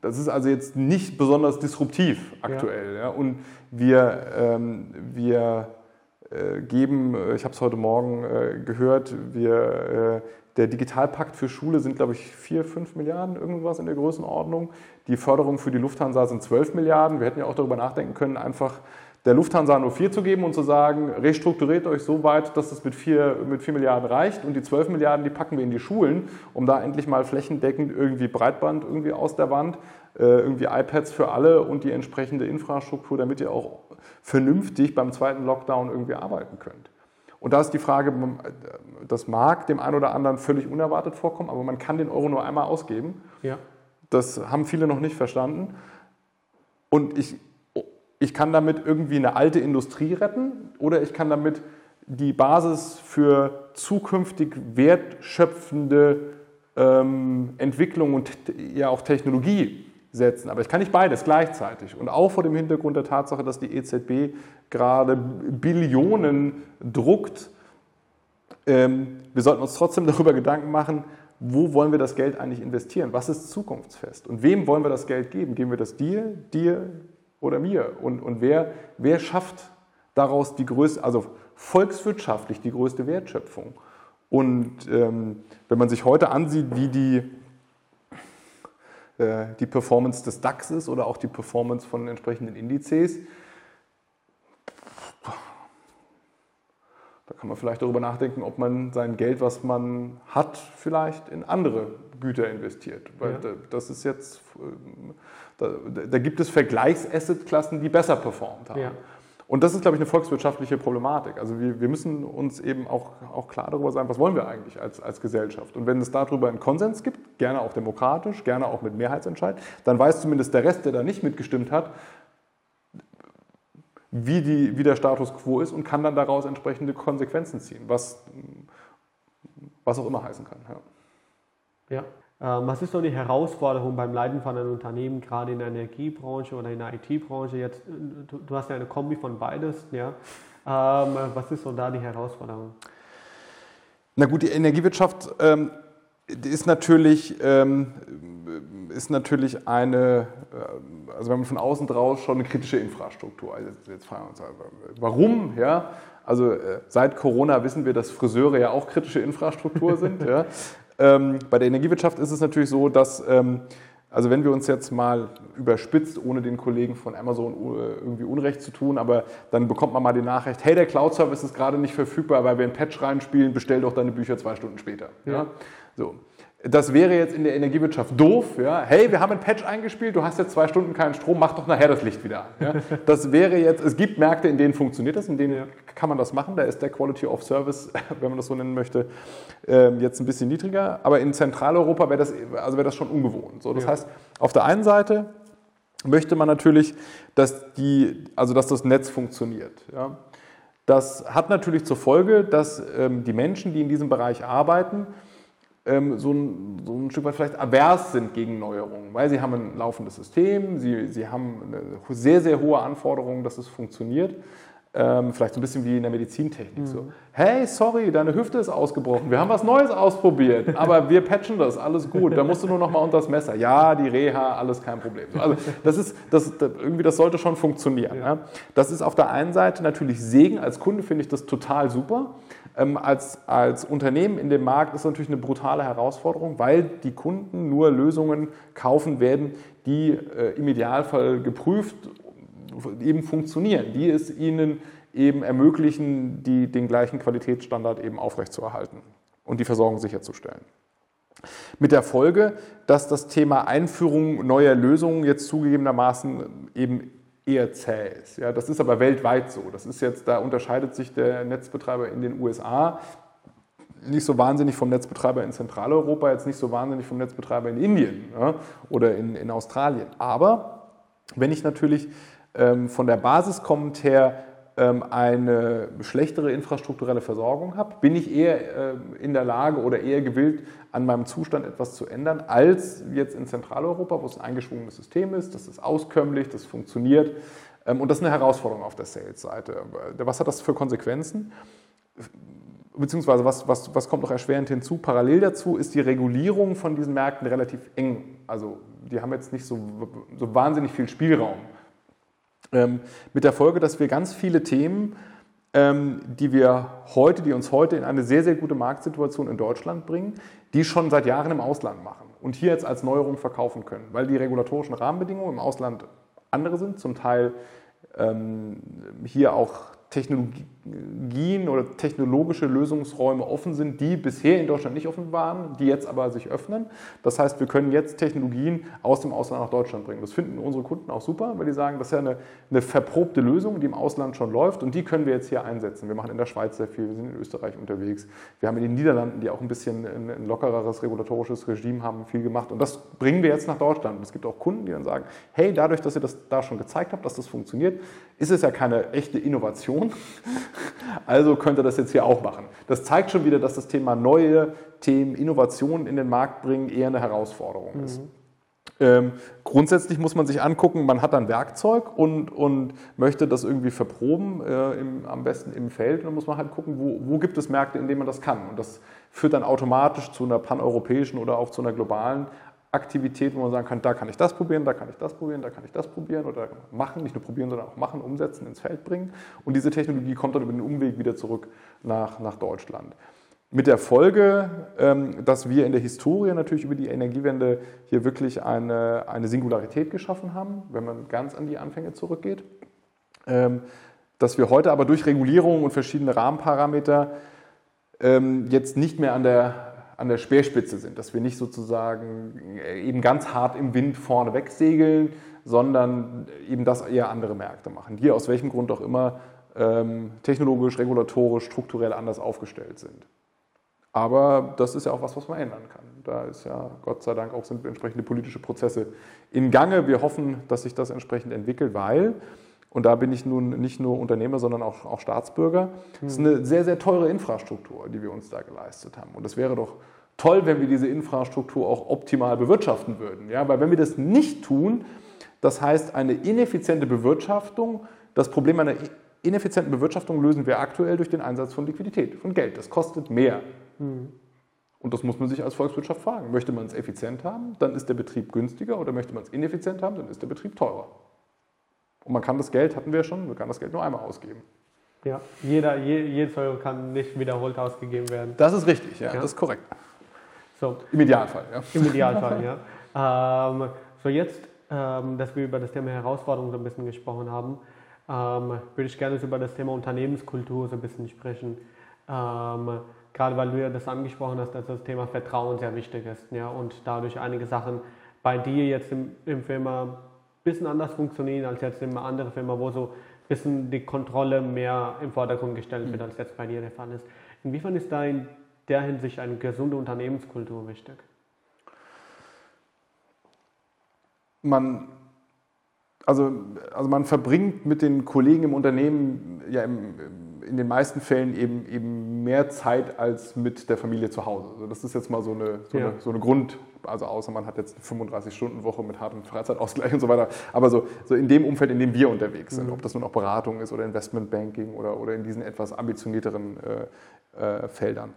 Das ist also jetzt nicht besonders disruptiv aktuell. Ja. ja. Und wir, ähm, wir äh, geben, äh, ich habe es heute Morgen äh, gehört, wir, äh, der Digitalpakt für Schule sind, glaube ich, 4, 5 Milliarden, irgendwas in der Größenordnung. Die Förderung für die Lufthansa sind 12 Milliarden. Wir hätten ja auch darüber nachdenken können, einfach der Lufthansa nur 4 zu geben und zu sagen, restrukturiert euch so weit, dass es mit 4, mit 4 Milliarden reicht und die 12 Milliarden, die packen wir in die Schulen, um da endlich mal flächendeckend irgendwie Breitband irgendwie aus der Wand, äh, irgendwie iPads für alle und die entsprechende Infrastruktur, damit ihr auch vernünftig beim zweiten Lockdown irgendwie arbeiten könnt. Und da ist die Frage, das mag dem einen oder anderen völlig unerwartet vorkommen, aber man kann den Euro nur einmal ausgeben. Ja. Das haben viele noch nicht verstanden. Und ich ich kann damit irgendwie eine alte Industrie retten oder ich kann damit die Basis für zukünftig wertschöpfende ähm, Entwicklung und ja auch Technologie setzen. Aber ich kann nicht beides gleichzeitig. Und auch vor dem Hintergrund der Tatsache, dass die EZB gerade Billionen druckt, ähm, wir sollten uns trotzdem darüber Gedanken machen, wo wollen wir das Geld eigentlich investieren? Was ist zukunftsfest? Und wem wollen wir das Geld geben? Geben wir das dir, dir, oder mir? Und, und wer, wer schafft daraus die größte, also volkswirtschaftlich die größte Wertschöpfung? Und ähm, wenn man sich heute ansieht, wie die, äh, die Performance des DAX ist oder auch die Performance von entsprechenden Indizes, da kann man vielleicht darüber nachdenken, ob man sein Geld, was man hat, vielleicht in andere Güter investiert. Weil ja. das ist jetzt ähm, da, da gibt es Vergleichsassetklassen, die besser performt haben. Ja. Und das ist, glaube ich, eine volkswirtschaftliche Problematik. Also wir, wir müssen uns eben auch, auch klar darüber sein, was wollen wir eigentlich als, als Gesellschaft. Und wenn es darüber einen Konsens gibt, gerne auch demokratisch, gerne auch mit Mehrheitsentscheid, dann weiß zumindest der Rest, der da nicht mitgestimmt hat, wie, die, wie der Status quo ist und kann dann daraus entsprechende Konsequenzen ziehen, was, was auch immer heißen kann. Ja. ja. Ähm, was ist so die Herausforderung beim Leiten von einem Unternehmen, gerade in der Energiebranche oder in der IT-Branche? Jetzt, du, du, hast ja eine Kombi von beides, ja. Ähm, was ist so da die Herausforderung? Na gut, die Energiewirtschaft ähm, ist natürlich, ähm, ist natürlich eine, äh, also wenn man von außen draus schon eine kritische Infrastruktur. Also jetzt, jetzt fragen wir uns, warum? Ja, also äh, seit Corona wissen wir, dass Friseure ja auch kritische Infrastruktur sind. ja. Ähm, bei der Energiewirtschaft ist es natürlich so, dass, ähm, also wenn wir uns jetzt mal überspitzt, ohne den Kollegen von Amazon äh, irgendwie Unrecht zu tun, aber dann bekommt man mal die Nachricht, hey, der Cloud-Service ist gerade nicht verfügbar, weil wir ein Patch reinspielen, bestell doch deine Bücher zwei Stunden später. Ja. ja? So. Das wäre jetzt in der Energiewirtschaft doof. Ja? Hey, wir haben ein Patch eingespielt, du hast jetzt zwei Stunden keinen Strom, mach doch nachher das Licht wieder an. Ja? Das wäre jetzt, es gibt Märkte, in denen funktioniert das, in denen ja. kann man das machen. Da ist der Quality of Service, wenn man das so nennen möchte, ähm, jetzt ein bisschen niedriger. Aber in Zentraleuropa wäre das, also wäre das schon ungewohnt. So, das heißt, auf der einen Seite möchte man natürlich, dass, die, also dass das Netz funktioniert. Das hat natürlich zur Folge, dass ähm, die Menschen, die in diesem Bereich arbeiten, ähm, so, ein, so ein Stück weit vielleicht avers sind gegen Neuerungen, weil sie haben ein laufendes System, sie, sie haben eine sehr, sehr hohe Anforderungen, dass es funktioniert. ähm, vielleicht so ein bisschen wie in der Medizintechnik. Mhm. So, hey, sorry, deine Hüfte ist ausgebrochen, wir haben was Neues ausprobiert, aber wir patchen das, alles gut, da musst du nur noch mal unter das Messer. Ja, die Reha, alles kein Problem. Also das ist, das, das, irgendwie, das sollte schon funktionieren. Ja. Ja. Das ist auf der einen Seite natürlich Segen, als Kunde finde ich das total super. Ähm, als, als Unternehmen in dem Markt ist natürlich eine brutale Herausforderung, weil die Kunden nur Lösungen kaufen werden, die äh, im Idealfall geprüft eben funktionieren, die es ihnen eben ermöglichen, die, den gleichen Qualitätsstandard eben aufrechtzuerhalten und die Versorgung sicherzustellen. Mit der Folge, dass das Thema Einführung neuer Lösungen jetzt zugegebenermaßen eben eher zäh ist. Ja, das ist aber weltweit so. Das ist jetzt, da unterscheidet sich der Netzbetreiber in den USA nicht so wahnsinnig vom Netzbetreiber in Zentraleuropa, jetzt nicht so wahnsinnig vom Netzbetreiber in Indien ja, oder in, in Australien. Aber wenn ich natürlich ähm, von der Basis kommend her eine schlechtere infrastrukturelle Versorgung habe, bin ich eher äh, in der Lage oder eher gewillt, an meinem Zustand etwas zu ändern, als jetzt in Zentraleuropa, wo es ein eingeschwungenes System ist, das ist auskömmlich, das funktioniert. Ähm, und das ist eine Herausforderung auf der Sales-Seite. Was hat das für Konsequenzen? Beziehungsweise was, was, was kommt noch erschwerend hinzu? Parallel dazu ist die Regulierung von diesen Märkten relativ eng. Also die haben jetzt nicht so, so wahnsinnig viel Spielraum. Ähm, mit der Folge, dass wir ganz viele Themen, ähm, die wir heute, die uns heute in eine sehr, sehr gute Marktsituation in Deutschland bringen, die schon seit Jahren im Ausland machen und hier jetzt als Neuerung verkaufen können, weil die regulatorischen Rahmenbedingungen im Ausland andere sind, zum Teil ähm, hier auch Technologien oder technologische Lösungsräume offen sind, die bisher in Deutschland nicht offen waren, die jetzt aber sich öffnen. Das heißt, wir können jetzt Technologien aus dem Ausland nach Deutschland bringen. Das finden unsere Kunden auch super, weil die sagen, das ist ja eine, eine verprobte Lösung, die im Ausland schon läuft und die können wir jetzt hier einsetzen. Wir machen in der Schweiz sehr viel, wir sind in Österreich unterwegs. Wir haben in den Niederlanden, die auch ein bisschen ein, lockereres regulatorisches Regime haben, viel gemacht und das bringen wir jetzt nach Deutschland. Es gibt auch Kunden, die dann sagen, hey, dadurch, dass ihr das da schon gezeigt habt, dass das funktioniert, ist es ja keine echte Innovation, Innovation. Also könnte das jetzt hier auch machen. Das zeigt schon wieder, dass das Thema neue Themen, Innovationen in den Markt bringen, eher eine Herausforderung ist. Mhm. Ähm, grundsätzlich muss man sich angucken, man hat ein Werkzeug und, und möchte das irgendwie verproben, äh, im, am besten im Feld. Und dann muss man halt gucken, wo, wo gibt es Märkte, in denen man das kann. Und das führt dann automatisch zu einer paneuropäischen oder auch zu einer globalen Aktivität, wo man sagen kann, da kann ich das probieren, da kann ich das probieren, da kann ich das probieren oder machen, nicht nur probieren, sondern auch machen, umsetzen, ins Feld bringen. Und diese Technologie kommt dann über den Umweg wieder zurück nach, nach Deutschland. Mit der Folge, ähm, dass wir in der Historie natürlich über die Energiewende hier wirklich eine, eine Singularität geschaffen haben, wenn man ganz an die Anfänge zurückgeht. Ähm, dass wir heute aber durch Regulierung und verschiedene Rahmenparameter ähm, jetzt nicht mehr an der an der Speerspitze sind, dass wir nicht sozusagen äh, eben ganz hart im Wind vorne wegsegeln, sondern eben das eher andere Märkte machen, die aus welchem Grund auch immer ähm, technologisch, regulatorisch, strukturell anders aufgestellt sind. Aber das ist ja auch was, was man ändern kann. Da ist ja Gott sei Dank auch sind entsprechende politische Prozesse in Gange. Wir hoffen, dass sich das entsprechend entwickelt, weil und da bin ich nun nicht nur Unternehmer, sondern auch, auch Staatsbürger. Es ist eine sehr, sehr teure Infrastruktur, die wir uns da geleistet haben. Und es wäre doch toll, wenn wir diese Infrastruktur auch optimal bewirtschaften würden. Ja, weil wenn wir das nicht tun, das heißt eine ineffiziente Bewirtschaftung, das Problem einer ineffizienten Bewirtschaftung lösen wir aktuell durch den Einsatz von Liquidität, von Geld. Das kostet mehr. Und das muss man sich als Volkswirtschaft fragen. Möchte man es effizient haben, dann ist der Betrieb günstiger oder möchte man es ineffizient haben, dann ist der Betrieb teurer. Und man kann das Geld, hatten wir schon, man kann das Geld nur einmal ausgeben. Ja, jeder, je, jedes Euro kann nicht wiederholt ausgegeben werden. Das ist richtig, ja, ja. das ist korrekt. So. Im Idealfall, ja. Im Idealfall, ja. Ähm, so jetzt, ähm, dass wir über das Thema Herausforderungen so ein bisschen gesprochen haben, ähm, würde ich gerne über das Thema Unternehmenskultur so ein bisschen sprechen. Ähm, gerade weil du ja das angesprochen hast, dass das Thema Vertrauen sehr wichtig ist ja, und dadurch einige Sachen bei dir jetzt im, im Firma bisschen anders funktionieren als jetzt in einer anderen Firma, wo so ein bisschen die Kontrolle mehr im Vordergrund gestellt wird, mhm. als jetzt bei dir der Fall ist. Inwiefern ist da in der Hinsicht eine gesunde Unternehmenskultur wichtig? Man, also, also man verbringt mit den Kollegen im Unternehmen ja im, in den meisten Fällen eben, eben mehr Zeit als mit der Familie zu Hause. Also das ist jetzt mal so eine, so ja. eine, so eine Grund, also außer man hat jetzt eine 35-Stunden-Woche mit hartem Freizeitausgleich und so weiter. Aber so, so in dem Umfeld, in dem wir unterwegs sind, mhm. ob das nun auch Beratung ist oder Investmentbanking oder, oder in diesen etwas ambitionierteren äh, äh, Feldern.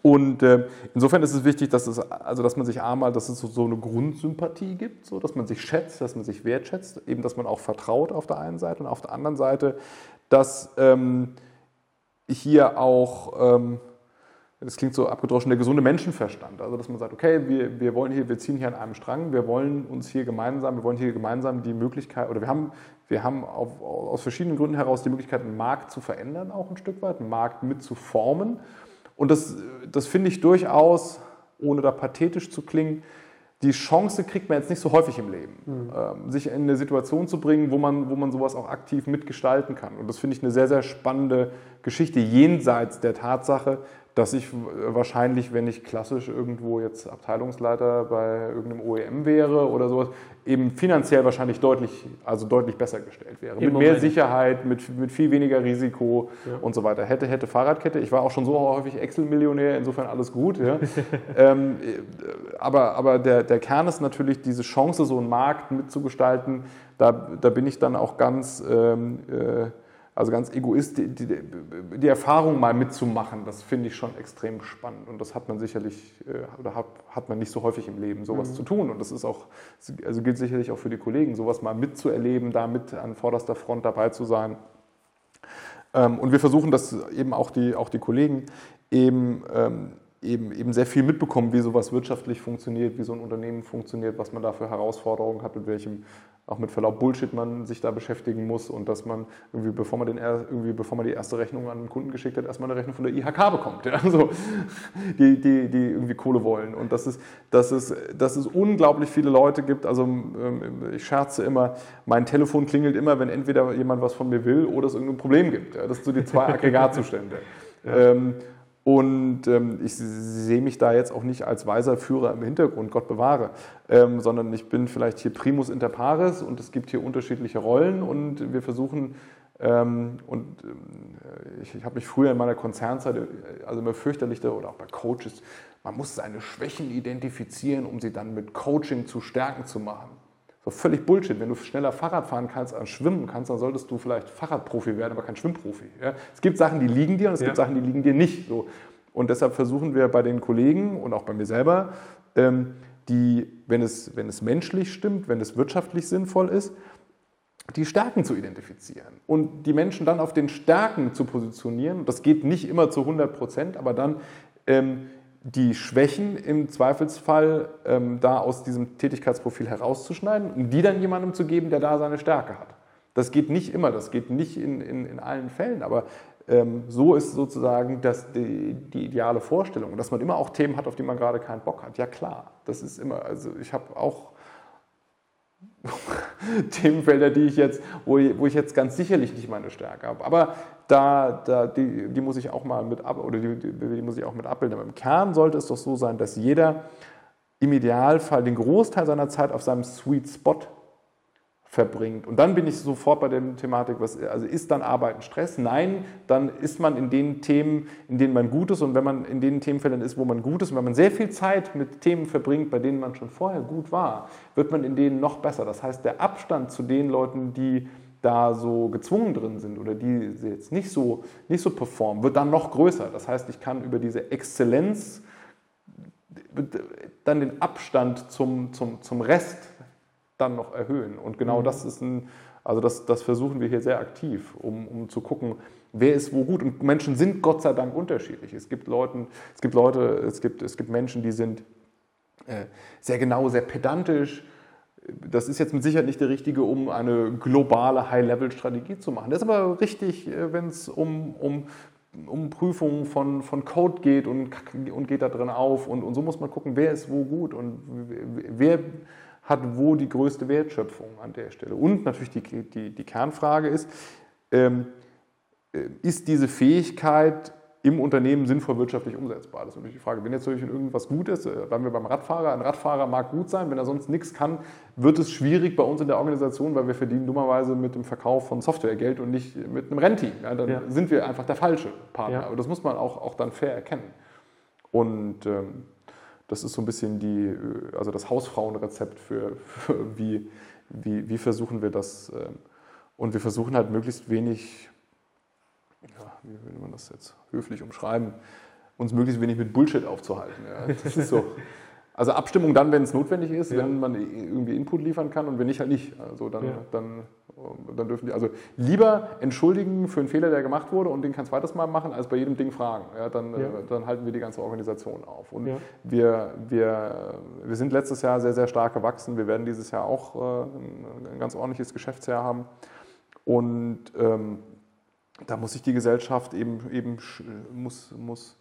Und äh, insofern ist es wichtig, dass, es, also dass man sich einmal, dass es so, so, eine Grundsympathie gibt, so, dass man sich schätzt, dass man sich wertschätzt, eben, dass man auch vertraut auf der einen Seite und auf der anderen Seite, dass ähm, hier auch, ähm, das klingt so abgedroschen, der gesunde Menschenverstand, also dass man sagt, okay, wir, wir wollen hier, wir ziehen hier an einem Strang, wir wollen uns hier gemeinsam, wir wollen hier gemeinsam die Möglichkeit, oder wir haben, wir haben auf, aus verschiedenen Gründen heraus die Möglichkeit, einen Markt zu verändern, auch ein Stück weit, einen Markt mitzuformen und das, das finde ich durchaus, ohne da pathetisch zu klingen, die Chance kriegt man jetzt nicht so häufig im Leben, mhm. sich in eine Situation zu bringen, wo man, wo man sowas auch aktiv mitgestalten kann. Und das finde ich eine sehr, sehr spannende Geschichte, jenseits der Tatsache, dass ich wahrscheinlich, wenn ich klassisch irgendwo jetzt Abteilungsleiter bei irgendeinem OEM wäre oder sowas, eben finanziell wahrscheinlich deutlich, also deutlich besser gestellt wäre. Im mit Moment. mehr Sicherheit, mit, mit viel weniger Risiko ja. und so weiter. Hätte, hätte Fahrradkette. Ich war auch schon so häufig Excel-Millionär, insofern alles gut. Ja. ähm, aber aber der, der Kern ist natürlich diese Chance, so einen Markt mitzugestalten. Da, da bin ich dann auch ganz... Ähm, äh, also ganz egoistisch, die, die, die, Erfahrung mal mitzumachen, das finde ich schon extrem spannend. Und das hat man sicherlich, äh, oder hat, hat man nicht so häufig im Leben, sowas mhm. zu tun. Und das ist auch, also gilt sicherlich auch für die Kollegen, sowas mal mitzuerleben, da mit an vorderster Front dabei zu sein. Ähm, und wir versuchen, dass eben auch die, auch die Kollegen eben, ähm, eben, eben sehr viel mitbekommen, wie sowas wirtschaftlich funktioniert, wie so ein Unternehmen funktioniert, was man da für Herausforderungen hat, mit welchem auch mit Verlaub Bullshit man sich da beschäftigen muss und dass man irgendwie, bevor man, den, irgendwie, bevor man die erste Rechnung an den Kunden geschickt hat, erstmal eine Rechnung von der IHK bekommt, ja? also, die, die, die irgendwie Kohle wollen. Und dass es, dass, es, dass es unglaublich viele Leute gibt, also ähm, ich scherze immer, mein Telefon klingelt immer, wenn entweder jemand was von mir will oder es irgendein Problem gibt. Ja? Das sind so die zwei Aggregatzustände. ja. ähm, und ähm, ich sehe mich da jetzt auch nicht als weiser Führer im Hintergrund, Gott bewahre, ähm, sondern ich bin vielleicht hier primus inter pares und es gibt hier unterschiedliche Rollen und wir versuchen, ähm, und äh, ich, ich habe mich früher in meiner Konzernzeit, äh, also immer fürchterlich, oder auch bei Coaches, man muss seine Schwächen identifizieren, um sie dann mit Coaching zu Stärken zu machen. So völlig Bullshit. Wenn du schneller Fahrrad fahren kannst als schwimmen kannst, dann solltest du vielleicht Fahrradprofi werden, aber kein Schwimmprofi. Ja? Es gibt Sachen, die liegen dir und es ja. gibt Sachen, die liegen dir nicht. So. Und deshalb versuchen wir bei den Kollegen und auch bei mir selber, ähm, die, wenn es, wenn es menschlich stimmt, wenn es wirtschaftlich sinnvoll ist, die Stärken zu identifizieren und die Menschen dann auf den Stärken zu positionieren. Das geht nicht immer zu 100 Prozent, aber dann ähm, die Schwächen im Zweifelsfall ähm, da aus diesem Tätigkeitsprofil herauszuschneiden und die dann jemandem zu geben, der da seine Stärke hat. Das geht nicht immer, das geht nicht in, in, in allen Fällen, aber ähm, so ist sozusagen das die, die, ideale Vorstellung. dass man immer auch Themen hat, auf die man gerade keinen Bock hat. Ja klar, das ist immer, also ich habe auch Themenfelder, die ich jetzt, wo ich, jetzt ganz sicherlich nicht meine Stärke habe. Aber da, da, die, die muss ich auch mal mit ab, oder die, die, muss ich auch mit abbilden. Aber im Kern sollte es doch so sein, dass jeder im Idealfall den Großteil seiner Zeit auf seinem Sweet Spot verbringt. Und dann bin ich sofort bei der Thematik, was, also ist dann Arbeiten Stress? Nein, dann ist man in den Themen, in denen man gut ist und wenn man in den Themenfeldern ist, wo man gut ist und wenn man sehr viel Zeit mit Themen verbringt, bei denen man schon vorher gut war, wird man in denen noch besser. Das heißt, der Abstand zu den Leuten, die da so gezwungen drin sind oder die jetzt nicht so, nicht so performen, wird dann noch größer. Das heißt, ich kann über diese Exzellenz dann den Abstand zum, zum, zum Rest dann noch erhöhen. Und genau mhm. das ist ein, also das, das versuchen wir hier sehr aktiv, um, um zu gucken, wer ist wo gut. Und Menschen sind Gott sei Dank unterschiedlich. Es gibt, Leuten, es gibt Leute, es gibt, es gibt Menschen, die sind äh, sehr genau, sehr pedantisch, das ist jetzt mit Sicherheit nicht der richtige, um eine globale High-Level-Strategie zu machen. Das ist aber richtig, äh, wenn es um, um, um Prüfungen von, von Code geht und, und geht da drin auf. Und, und so muss man gucken, wer ist wo gut und wer hat wo die größte Wertschöpfung an der Stelle. Und natürlich die, die, die Kernfrage ist, ähm, äh, ist diese Fähigkeit im Unternehmen sinnvoll wirtschaftlich umsetzbar? Das ist natürlich die Frage. Wenn jetzt natürlich irgendwas gut ist, äh, bleiben wir beim Radfahrer. Ein Radfahrer mag gut sein, wenn er sonst nichts kann, wird es schwierig bei uns in der Organisation, weil wir verdienen dummerweise mit dem Verkauf von Software Geld und nicht mit einem Rennteam. Ja, dann ja. sind wir einfach der falsche Partner. Ja. Aber das muss man auch, auch dann fair erkennen. Und ähm, das ist so ein bisschen die, äh, also das Hausfrauenrezept für, für wie, wie, wie versuchen wir das. Ähm, und wir versuchen halt möglichst wenig ja, wie will man das jetzt höflich umschreiben, uns möglichst wenig mit Bullshit aufzuhalten. Ja. Das ist so. Also Abstimmung dann, wenn es notwendig ist, ja. wenn man irgendwie Input liefern kann und wenn nicht, halt nicht. Also dann, ja. dann, dann dürfen die, also lieber entschuldigen für einen Fehler, der gemacht wurde und den kein zweites Mal machen, als bei jedem Ding fragen. Ja, dann, ja. dann halten wir die ganze Organisation auf. Und wir, wir, wir sind letztes Jahr sehr, sehr stark gewachsen. Wir werden dieses Jahr auch äh, ein ganz ordentliches Geschäftsjahr haben. Und ähm, da muss sich die Gesellschaft eben, eben muss, muss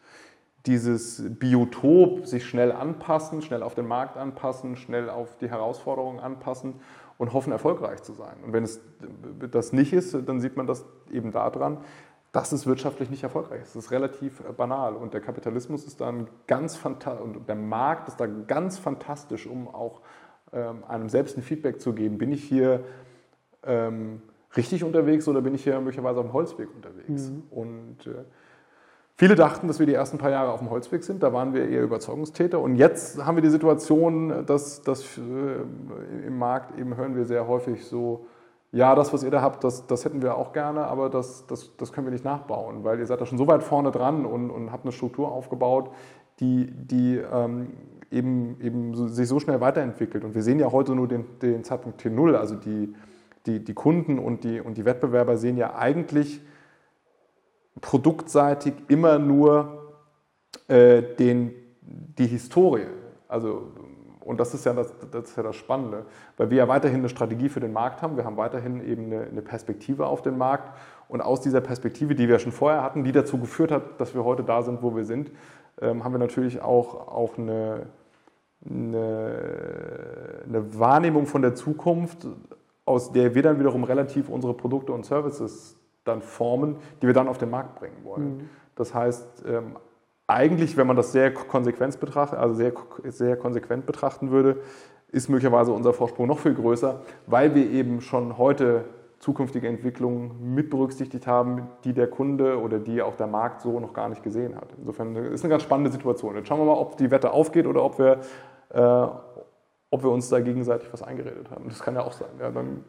dieses Biotop sich schnell anpassen, schnell auf den Markt anpassen, schnell auf die Herausforderungen anpassen und hoffen, erfolgreich zu sein. Und wenn es das nicht ist, dann sieht man das eben daran, dass es wirtschaftlich nicht erfolgreich ist. Das ist relativ banal. Und der Kapitalismus ist dann ganz fantastisch, und der Markt ist da ganz fantastisch, um auch ähm, einem selbst ein Feedback zu geben. Bin ich hier ähm, richtig unterwegs oder bin ich hier möglicherweise auf dem Holzweg unterwegs? Mhm. Und äh, viele dachten, dass wir die ersten paar Jahre auf dem Holzweg sind. Da waren wir eher Überzeugungstäter. Und jetzt haben wir die Situation, dass, dass äh, im Markt eben hören wir sehr häufig so, ja, das, was ihr da habt, das, das hätten wir auch gerne, aber das, das, das können wir nicht nachbauen, weil ihr seid da schon so weit vorne dran und, und habt eine Struktur aufgebaut, die, die ähm, eben, eben sich so schnell weiterentwickelt. Und wir sehen ja heute nur den, den Zeitpunkt T0, also die, die, die Kunden und die, und die Wettbewerber sehen ja eigentlich produktseitig immer nur äh, den, die Historie. Also, und das ist, ja das, das ist ja das Spannende, weil wir ja weiterhin eine Strategie für den Markt haben. Wir haben weiterhin eben eine, eine Perspektive auf den Markt. Und aus dieser Perspektive, die wir schon vorher hatten, die dazu geführt hat, dass wir heute da sind, wo wir sind, ähm, haben wir natürlich auch, auch eine, eine, eine Wahrnehmung von der Zukunft, aus der wir dann wiederum relativ unsere Produkte und Services dann formen, die wir dann auf den Markt bringen wollen. Mhm. Das heißt, ähm, eigentlich, wenn man das sehr konsequent betrachtet, also sehr, sehr konsequent betrachten würde, ist möglicherweise unser Vorsprung noch viel größer, weil wir eben schon heute zukünftige Entwicklungen mit berücksichtigt haben, die der Kunde oder die auch der Markt so noch gar nicht gesehen hat. Insofern ist es eine ganz spannende Situation. Jetzt schauen wir mal, ob die Wette aufgeht oder ob wir, äh, ob wir uns da gegenseitig was eingeredet haben. Das kann ja auch sein. Ja, dann,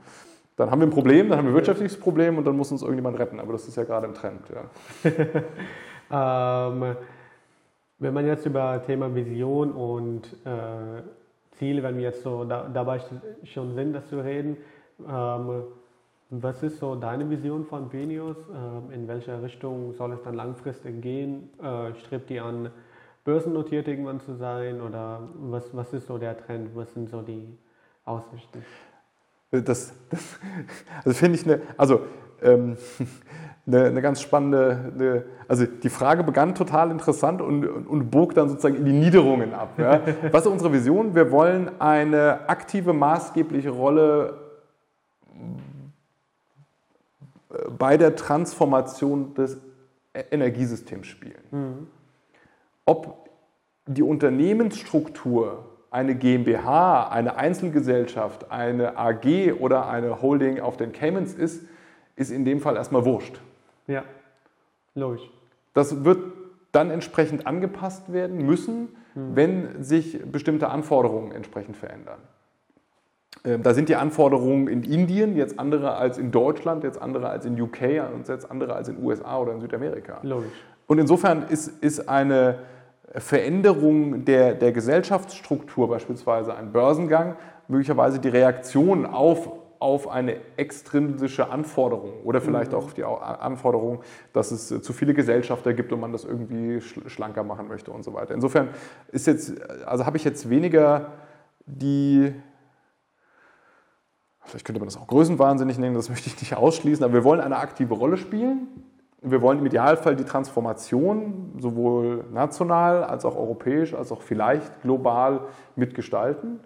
dann haben wir ein Problem, dann haben wir ein wirtschaftliches Problem und dann muss uns irgendjemand retten. Aber das ist ja gerade im Trend. Ja. ähm, wenn man jetzt über Thema Vision und äh, Ziele, wenn wir jetzt so da, dabei schon sind, das zu reden, ähm, was ist so deine Vision von Venius? Ähm, in welche Richtung soll es dann langfristig gehen? Äh, strebt die an börsennotiert irgendwann zu sein? Oder was, was ist so der Trend? Was sind so die Aussichten? Das, das also finde ich eine, also ähm, eine, eine, ganz spannende, eine, also die Frage begann total interessant und, und, und, bog dann sozusagen in die Niederungen ab. Ja. Was ist unsere Vision? Wir wollen eine aktive, maßgebliche Rolle bei der Transformation des Energiesystems spielen. Mhm ob die Unternehmensstruktur eine GmbH, eine Einzelgesellschaft, eine AG oder eine Holding auf den Caymans ist, ist in dem Fall erstmal wurscht. Ja, logisch. Das wird dann entsprechend angepasst werden müssen, hm. wenn sich bestimmte Anforderungen entsprechend verändern. Ähm, da sind die Anforderungen in Indien jetzt andere als in Deutschland, jetzt andere als in UK und jetzt andere als in USA oder in Südamerika. Logisch. Und insofern ist, ist eine Veränderung der, der Gesellschaftsstruktur, beispielsweise ein Börsengang, möglicherweise die Reaktion auf, auf eine extrinsische Anforderung oder vielleicht mhm. auch die Anforderung, dass es zu viele Gesellschafter gibt und man das irgendwie schlanker machen möchte und so weiter. Insofern ist jetzt, also habe ich jetzt weniger die, vielleicht könnte man das auch größenwahnsinnig nennen, das möchte ich nicht ausschließen, aber wir wollen eine aktive Rolle spielen wir wollen im Idealfall die Transformation sowohl national als auch europäisch, als auch vielleicht global mitgestalten.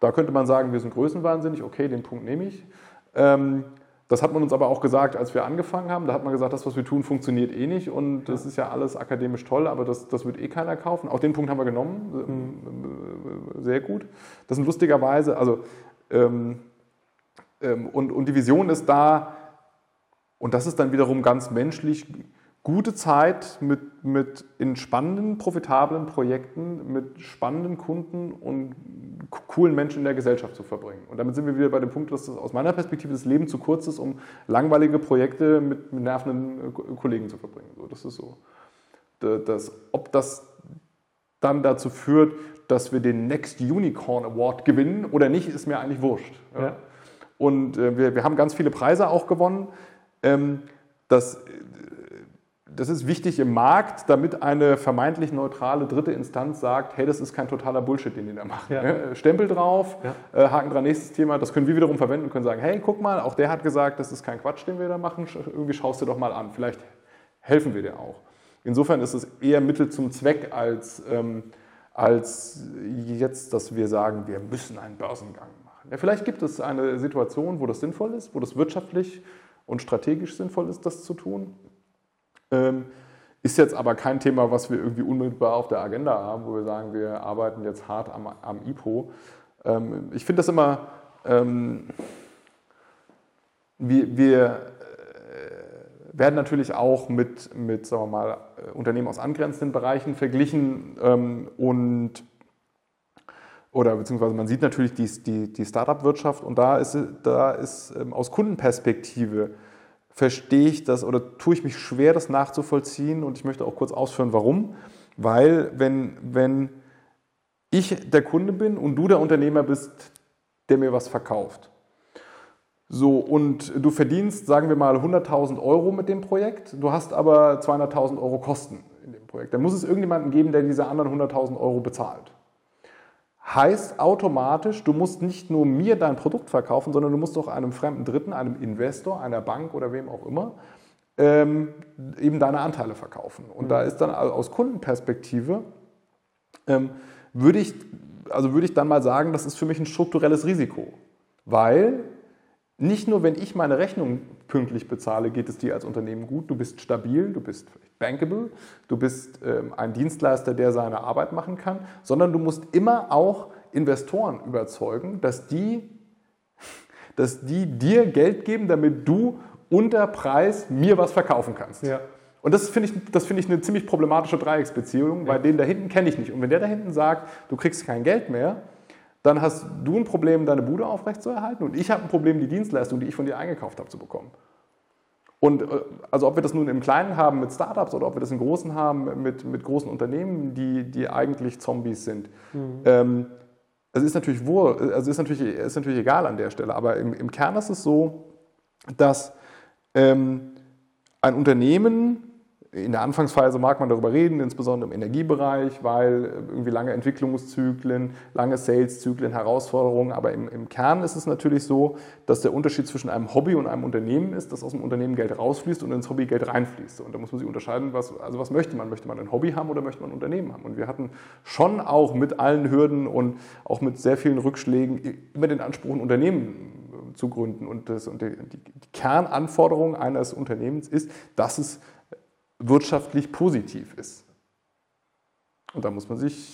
Da könnte man sagen, wir sind größenwahnsinnig, okay, den Punkt nehme ich. Ähm, Das hat man uns aber auch gesagt, als wir angefangen haben. Da hat man gesagt, das, was wir tun, funktioniert eh nicht und das ist ja alles akademisch toll, aber das, das wird eh keiner kaufen. Auch den Punkt haben wir genommen. Mhm. Sehr gut. Das sind lustigerweise, also ähm, ähm, und, und die Vision ist da, und das ist dann wiederum ganz menschlich, gute Zeit mit, mit in spannenden, profitablen Projekten, mit spannenden Kunden und coolen Menschen in der Gesellschaft zu verbringen. Und damit sind wir wieder bei dem Punkt, dass das aus meiner Perspektive das Leben zu kurz ist, um langweilige Projekte mit, mit nervenden äh, Kollegen zu verbringen. So, das ist so. Das, ob das dann dazu führt, dass wir den Next Unicorn Award gewinnen oder nicht, ist mir eigentlich wurscht. Ja. Und äh, wir, wir haben ganz viele Preise auch gewonnen. Ähm, das das ist wichtig im Markt, damit eine vermeintlich neutrale dritte Instanz sagt, hey, das ist kein totaler Bullshit, den die da machen. Ja. Stempel drauf, ja. Äh, Haken dran, nächstes Thema. Das können wir wiederum verwenden und können sagen, hey, guck mal, auch der hat gesagt, das ist kein Quatsch, den wir da machen. Irgendwie schaust du doch mal an. Vielleicht helfen wir dir auch. Insofern ist es eher Mittel zum Zweck als, ähm, als jetzt, dass wir sagen, wir müssen einen Börsengang machen. Ja, vielleicht gibt es eine Situation, wo das sinnvoll ist, wo das wirtschaftlich und strategisch sinnvoll ist, das zu tun. Ähm, ist jetzt aber kein Thema, was wir irgendwie unmittelbar auf der Agenda haben, wo wir sagen, wir arbeiten jetzt hart am, am IPO. Ähm, ich finde das immer, ähm, wir, wir äh, werden natürlich auch mit, mit sagen wir mal, Unternehmen aus angrenzenden Bereichen verglichen und oder beziehungsweise man sieht natürlich die, die, die Startup-Wirtschaft und da ist, da ist aus Kundenperspektive verstehe ich das oder tue ich mich schwer, das nachzuvollziehen und ich möchte auch kurz ausführen, warum. Weil wenn, wenn ich der Kunde bin und du der Unternehmer bist, der mir was verkauft, so, und du verdienst, sagen wir mal, 100.000 Euro mit dem Projekt, du hast aber 200.000 Euro Kosten in dem Projekt. Dann muss es irgendjemanden geben, der diese anderen 100.000 Euro bezahlt heißt automatisch, du musst nicht nur mir dein Produkt verkaufen, sondern du musst auch einem fremden Dritten, einem Investor, einer Bank oder wem auch immer, ähm, eben deine Anteile verkaufen. Und mhm. da ist dann aus Kundenperspektive, ähm, würde ich, also würde ich dann mal sagen, das ist für mich ein strukturelles Risiko. Weil nicht nur, wenn ich meine Rechnung pünktlich bezahle, geht es dir als Unternehmen gut. Du bist stabil, du bist bankable, du bist ähm, ein Dienstleister, der seine Arbeit machen kann, sondern du musst immer auch Investoren überzeugen, dass die, dass die dir Geld geben, damit du unter Preis mir was verkaufen kannst. Ja. Und das finde ich, find ich eine ziemlich problematische Dreiecksbeziehung, weil ja. den da hinten kenne ich nicht. Und wenn der da hinten sagt, du kriegst kein Geld mehr, dann hast du ein Problem, deine Bude aufrechtzuerhalten und ich habe ein Problem, die Dienstleistung, die ich von dir eingekauft habe, zu bekommen. Und äh, also ob wir das nun im Kleinen haben mit Startups oder ob wir das im Großen haben mit, mit großen Unternehmen, die, die eigentlich Zombies sind. Mhm. Ähm, es ist natürlich wohl, also ist natürlich, ist natürlich egal an der Stelle, aber im, im Kern ist es so, dass ähm, ein Unternehmen in der Anfangsphase mag man darüber reden, insbesondere im Energiebereich, weil irgendwie lange Entwicklungszyklen, lange Saleszyklen, Herausforderungen. Aber im, im, Kern ist es natürlich so, dass der Unterschied zwischen einem Hobby und einem Unternehmen ist, dass aus dem Unternehmen Geld rausfließt und ins Hobby Geld reinfließt. Und da muss man sich unterscheiden, was, also was möchte man? Möchte man ein Hobby haben oder möchte man ein Unternehmen haben? Und wir hatten schon auch mit allen Hürden und auch mit sehr vielen Rückschlägen immer den Anspruch, ein Unternehmen zu gründen. Und, das, und die, die Kernanforderung eines Unternehmens ist, dass es wirtschaftlich positiv ist. Und da muss man sich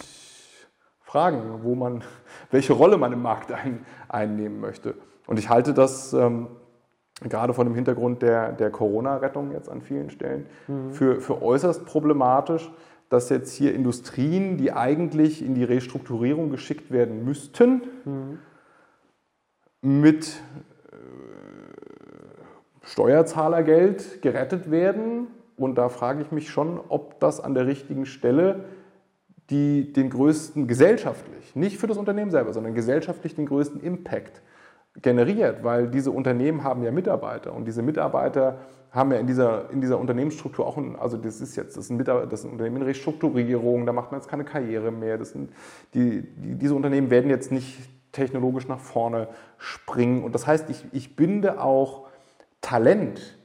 fragen, wo man, welche Rolle man im Markt ein, einnehmen möchte. Und ich halte das ähm, gerade vor dem Hintergrund der, der Corona-Rettung jetzt an vielen Stellen mhm. für, für äußerst problematisch, dass jetzt hier Industrien, die eigentlich in die Restrukturierung geschickt werden müssten, mhm. mit äh, Steuerzahlergeld gerettet werden und da frage ich mich schon, ob das an der richtigen Stelle die den größten gesellschaftlich, nicht für das Unternehmen selber, sondern gesellschaftlich den größten Impact generiert, weil diese Unternehmen haben ja Mitarbeiter und diese Mitarbeiter haben ja in dieser, in dieser Unternehmensstruktur auch, ein, also das ist jetzt, das ist ein, das ist ein Unternehmen in Restrukturierung, da macht man jetzt keine Karriere mehr, das sind, die, die, diese Unternehmen werden jetzt nicht technologisch nach vorne springen. Und das heißt, ich, ich binde auch Talent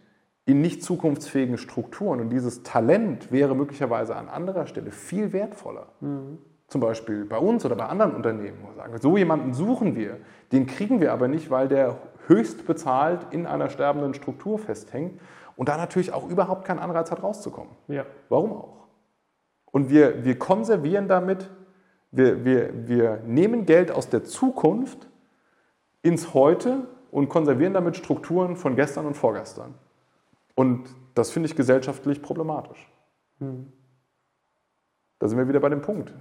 in nicht zukunftsfähigen Strukturen. Und dieses Talent wäre möglicherweise an anderer Stelle viel wertvoller. Mhm. Zum Beispiel bei uns oder bei anderen Unternehmen. Wo wir sagen, so jemanden suchen wir, den kriegen wir aber nicht, weil der höchst bezahlt in einer sterbenden Struktur festhängt und da natürlich auch überhaupt keinen Anreiz hat, rauszukommen. Ja. Warum auch? Und wir, wir konservieren damit, wir, wir, wir nehmen Geld aus der Zukunft ins Heute und konservieren damit Strukturen von gestern und vorgestern. Und das finde ich gesellschaftlich problematisch. Hm. Da sind wir wieder bei dem Punkt.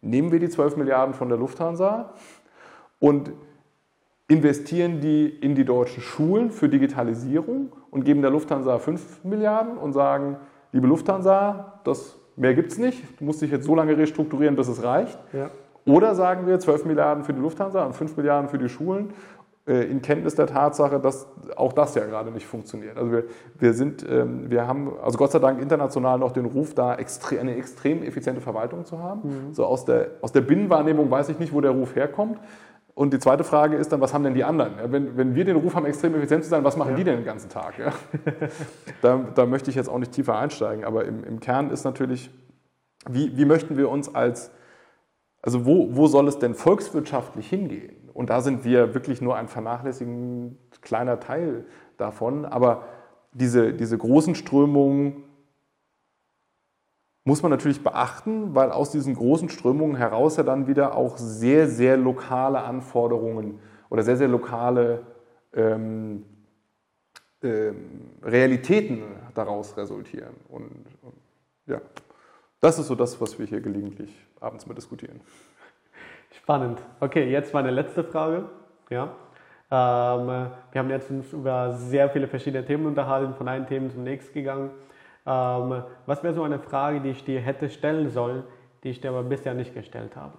Nehmen wir die 12 Milliarden von der Lufthansa und investieren die in die deutschen Schulen für Digitalisierung und geben der Lufthansa 5 Milliarden und sagen, liebe Lufthansa, das, mehr gibt es nicht, du musst dich jetzt so lange restrukturieren, bis es reicht. Ja. Oder sagen wir 12 Milliarden für die Lufthansa und 5 Milliarden für die Schulen in Kenntnis der Tatsache, dass auch das ja gerade nicht funktioniert. Also wir, wir sind, ähm, wir haben, also Gott sei Dank international noch den Ruf, da extre eine extrem effiziente Verwaltung zu haben. Mhm. So aus der, aus der Binnenwahrnehmung weiß ich nicht, wo der Ruf herkommt. Und die zweite Frage ist dann, was haben denn die anderen? Ja, wenn, wenn wir den Ruf haben, extrem effizient zu sein, was machen ja. die denn den ganzen Tag? Ja? da, da, möchte ich jetzt auch nicht tiefer einsteigen, aber im, im Kern ist natürlich, wie, wie, möchten wir uns als, also wo, wo soll es denn volkswirtschaftlich hingehen? Und da sind wir wirklich nur ein vernachlässigen kleiner Teil davon, aber diese, diese großen Strömungen muss man natürlich beachten, weil aus diesen großen Strömungen heraus ja dann wieder auch sehr, sehr lokale Anforderungen oder sehr, sehr lokale ähm, ähm, Realitäten daraus resultieren. Und, und, ja, das ist so das, was wir hier gelegentlich abends mal diskutieren. Spannend. Okay, jetzt meine letzte Frage. Ja. Ähm, wir haben jetzt uns über sehr viele verschiedene Themen unterhalten, von einem Thema zum nächsten gegangen. Ähm, was wäre so eine Frage, die ich dir hätte stellen sollen, die ich dir aber bisher nicht gestellt habe?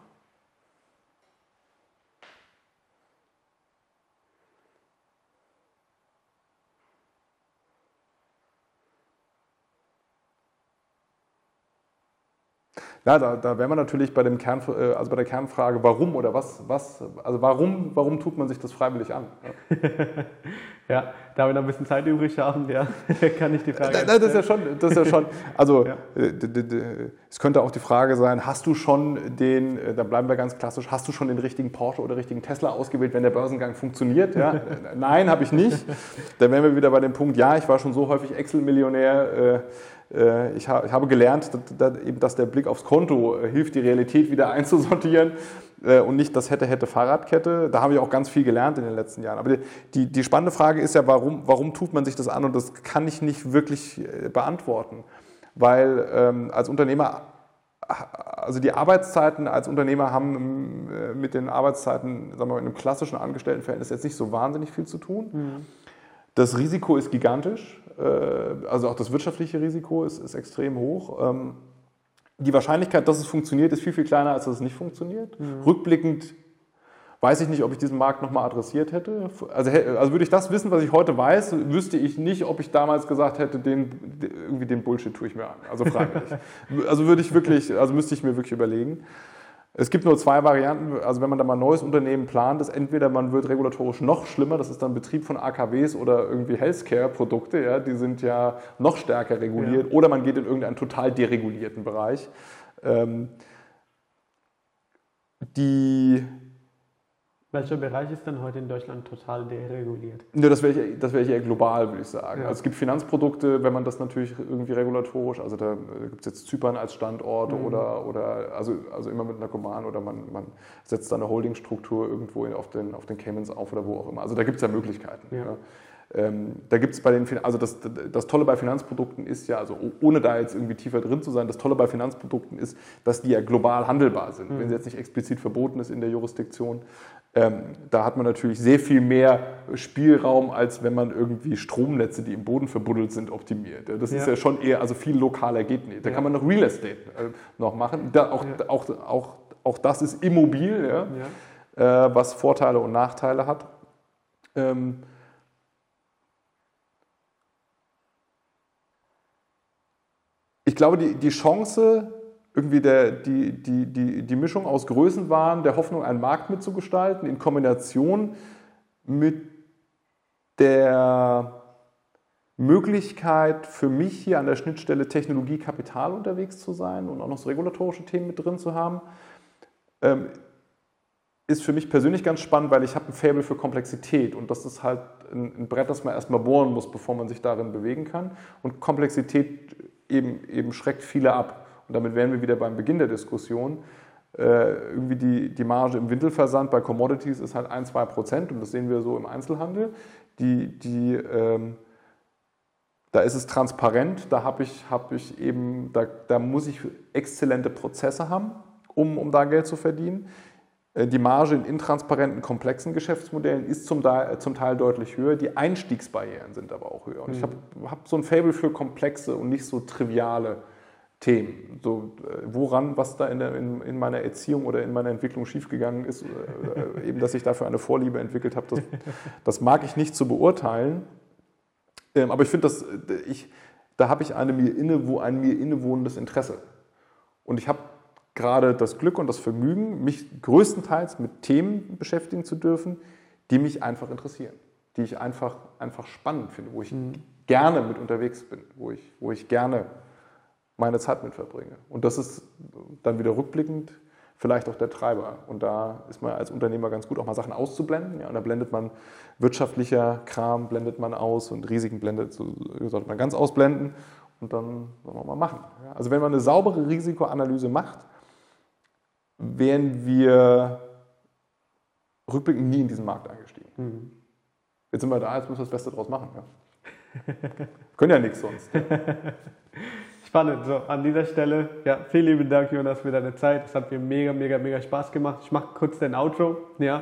Ja, da, da wäre man natürlich bei, dem Kern, äh, also bei der Kernfrage, warum oder was, was, also warum, warum tut man sich das freiwillig an? Ja, da wir noch ein bisschen Zeit übrig haben, ja, kann ich die Frage. Da, das ist ja schon, das ist ja schon, also ja. Äh, es könnte auch die Frage sein, hast du schon den, äh, da bleiben wir ganz klassisch, hast du schon den richtigen Porsche oder richtigen Tesla ausgewählt, wenn der Börsengang funktioniert? Ja? Nein, habe ich nicht. Da wären wir wieder bei dem Punkt, ja, ich war schon so häufig Excel-Millionär. Äh, ich, habe gelernt, dass der Blick aufs Konto äh, hilft, die Realität wieder einzusortieren äh, und nicht das hätte, hätte Fahrradkette. Da habe ich auch ganz viel gelernt in den letzten Jahren. Aber die, die spannende Frage ist ja, warum, warum tut man sich das an? Und das kann ich nicht wirklich beantworten. Weil ähm, als Unternehmer, also die Arbeitszeiten als Unternehmer haben mit den Arbeitszeiten sagen wir mal, in einem klassischen Angestelltenverhältnis jetzt nicht so wahnsinnig viel zu tun. Mhm. Das Risiko ist gigantisch, äh, also auch das wirtschaftliche Risiko ist, ist extrem hoch. Ähm, die Wahrscheinlichkeit, dass es funktioniert, ist viel, viel kleiner, als dass es nicht funktioniert. Mhm. Rückblickend weiß ich nicht, ob ich diesen Markt nochmal adressiert hätte. Also, also würde ich das wissen, was ich heute weiß, wüsste ich nicht, ob ich damals gesagt hätte, den, irgendwie den Bullshit tue ich mir an. Also freiwillig. also würde ich wirklich, also müsste ich mir wirklich überlegen. Es gibt nur zwei Varianten. Also wenn man da mal ein neues Unternehmen plant, ist entweder man wird regulatorisch noch schlimmer, das ist dann Betrieb von AKWs oder irgendwie Healthcare-Produkte, ja, die sind ja noch stärker reguliert, ja. oder man geht in irgendeinen total deregulierten Bereich. Ähm, die welcher Bereich ist denn heute in Deutschland total dereguliert? Ja, das wäre ich, wär ich eher global, würde ich sagen. Ja. Also es gibt Finanzprodukte, wenn man das natürlich irgendwie regulatorisch, also da gibt es jetzt Zypern als Standort mhm. oder, oder also, also immer mit einer Command oder man, man setzt da eine Holdingstruktur irgendwo auf den, auf den Caymans auf oder wo auch immer. Also da gibt es ja Möglichkeiten. Ja. Ja. Ähm, da gibt es bei den, also das, das Tolle bei Finanzprodukten ist ja, also ohne da jetzt irgendwie tiefer drin zu sein, das Tolle bei Finanzprodukten ist, dass die ja global handelbar sind. Mhm. Wenn sie jetzt nicht explizit verboten ist in der Jurisdiktion, ähm, da hat man natürlich sehr viel mehr Spielraum, als wenn man irgendwie Stromnetze, die im Boden verbuddelt sind, optimiert. Das ja. ist ja schon eher, also viel lokaler geht nicht. Da ja. kann man noch Real Estate äh, noch machen. Da auch, ja. auch, auch, auch das ist immobil, äh, was Vorteile und Nachteile hat. Ähm, ich glaube, die, die Chance, irgendwie der, die, die, die, die Mischung aus Größenwahn, der Hoffnung, einen Markt mitzugestalten, in Kombination mit der Möglichkeit für mich hier an der Schnittstelle Technologie, Kapital unterwegs zu sein und auch noch so regulatorische Themen mit drin zu haben, ähm, ist für mich persönlich ganz spannend, weil ich habe ein Faible für Komplexität und das ist halt ein, Brett, das man erstmal bohren muss, bevor man sich darin bewegen kann. Und Komplexität eben, eben schreckt viele ab. Und damit wären wir wieder beim Beginn der Diskussion. Äh, irgendwie die, die Marge im Windelversand bei Commodities ist halt 1, 2 Prozent und das sehen wir so im Einzelhandel. Die, die, ähm, da ist es transparent, da habe ich, hab ich eben, da, da muss ich exzellente Prozesse haben, um, um da Geld zu verdienen. Äh, die Marge in intransparenten, komplexen Geschäftsmodellen ist zum Teil, zum Teil deutlich höher. Die Einstiegsbarrieren sind aber auch höher. Und ich habe hab so ein Fable für komplexe und nicht so triviale Themen. So, äh, woran, was da in, der, in, in, meiner Erziehung oder in meiner Entwicklung schiefgegangen ist, äh, eben, dass ich dafür eine Vorliebe entwickelt habe, das, das mag ich nicht zu beurteilen. Ähm, aber ich finde, da habe ich eine mir inne, wo ein mir innewohnendes Interesse. Und ich habe gerade das Glück und das Vergnügen, mich größtenteils mit Themen beschäftigen zu dürfen, die mich einfach interessieren, die ich einfach, einfach spannend finde, wo ich mhm. gerne mit unterwegs bin, wo ich, wo ich gerne meine Zeit mit verbringe. Und das ist dann wieder rückblickend vielleicht auch der Treiber. Und da ist man als Unternehmer ganz gut, auch mal Sachen auszublenden. Ja, und da blendet man wirtschaftlicher Kram, blendet man aus und Risiken blendet, so sollte man ganz ausblenden und dann soll man mal machen. Ja, also wenn man eine saubere Risikoanalyse macht, wären wir rückblickend nie in diesen Markt eingestiegen. Mhm. Jetzt sind wir da, jetzt müssen wir das Beste draus machen. Ja. Können ja nichts sonst. Spannend. So, an dieser Stelle, ja, vielen lieben Dank, Jonas, für deine Zeit. Es hat mir mega, mega, mega Spaß gemacht. Ich mache kurz den Outro. Ja.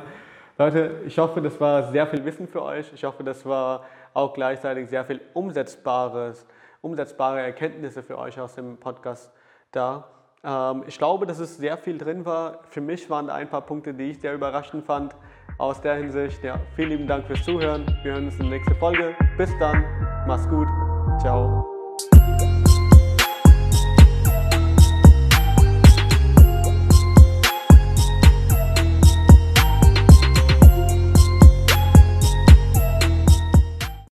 Leute, ich hoffe, das war sehr viel Wissen für euch. Ich hoffe, das war auch gleichzeitig sehr viel umsetzbares, umsetzbare Erkenntnisse für euch aus dem Podcast da. Ähm, ich glaube, dass es sehr viel drin war. Für mich waren da ein paar Punkte, die ich sehr überraschend fand. Aus der Hinsicht, ja, vielen lieben Dank fürs Zuhören. Wir hören uns in der nächsten Folge. Bis dann, mach's gut, ciao.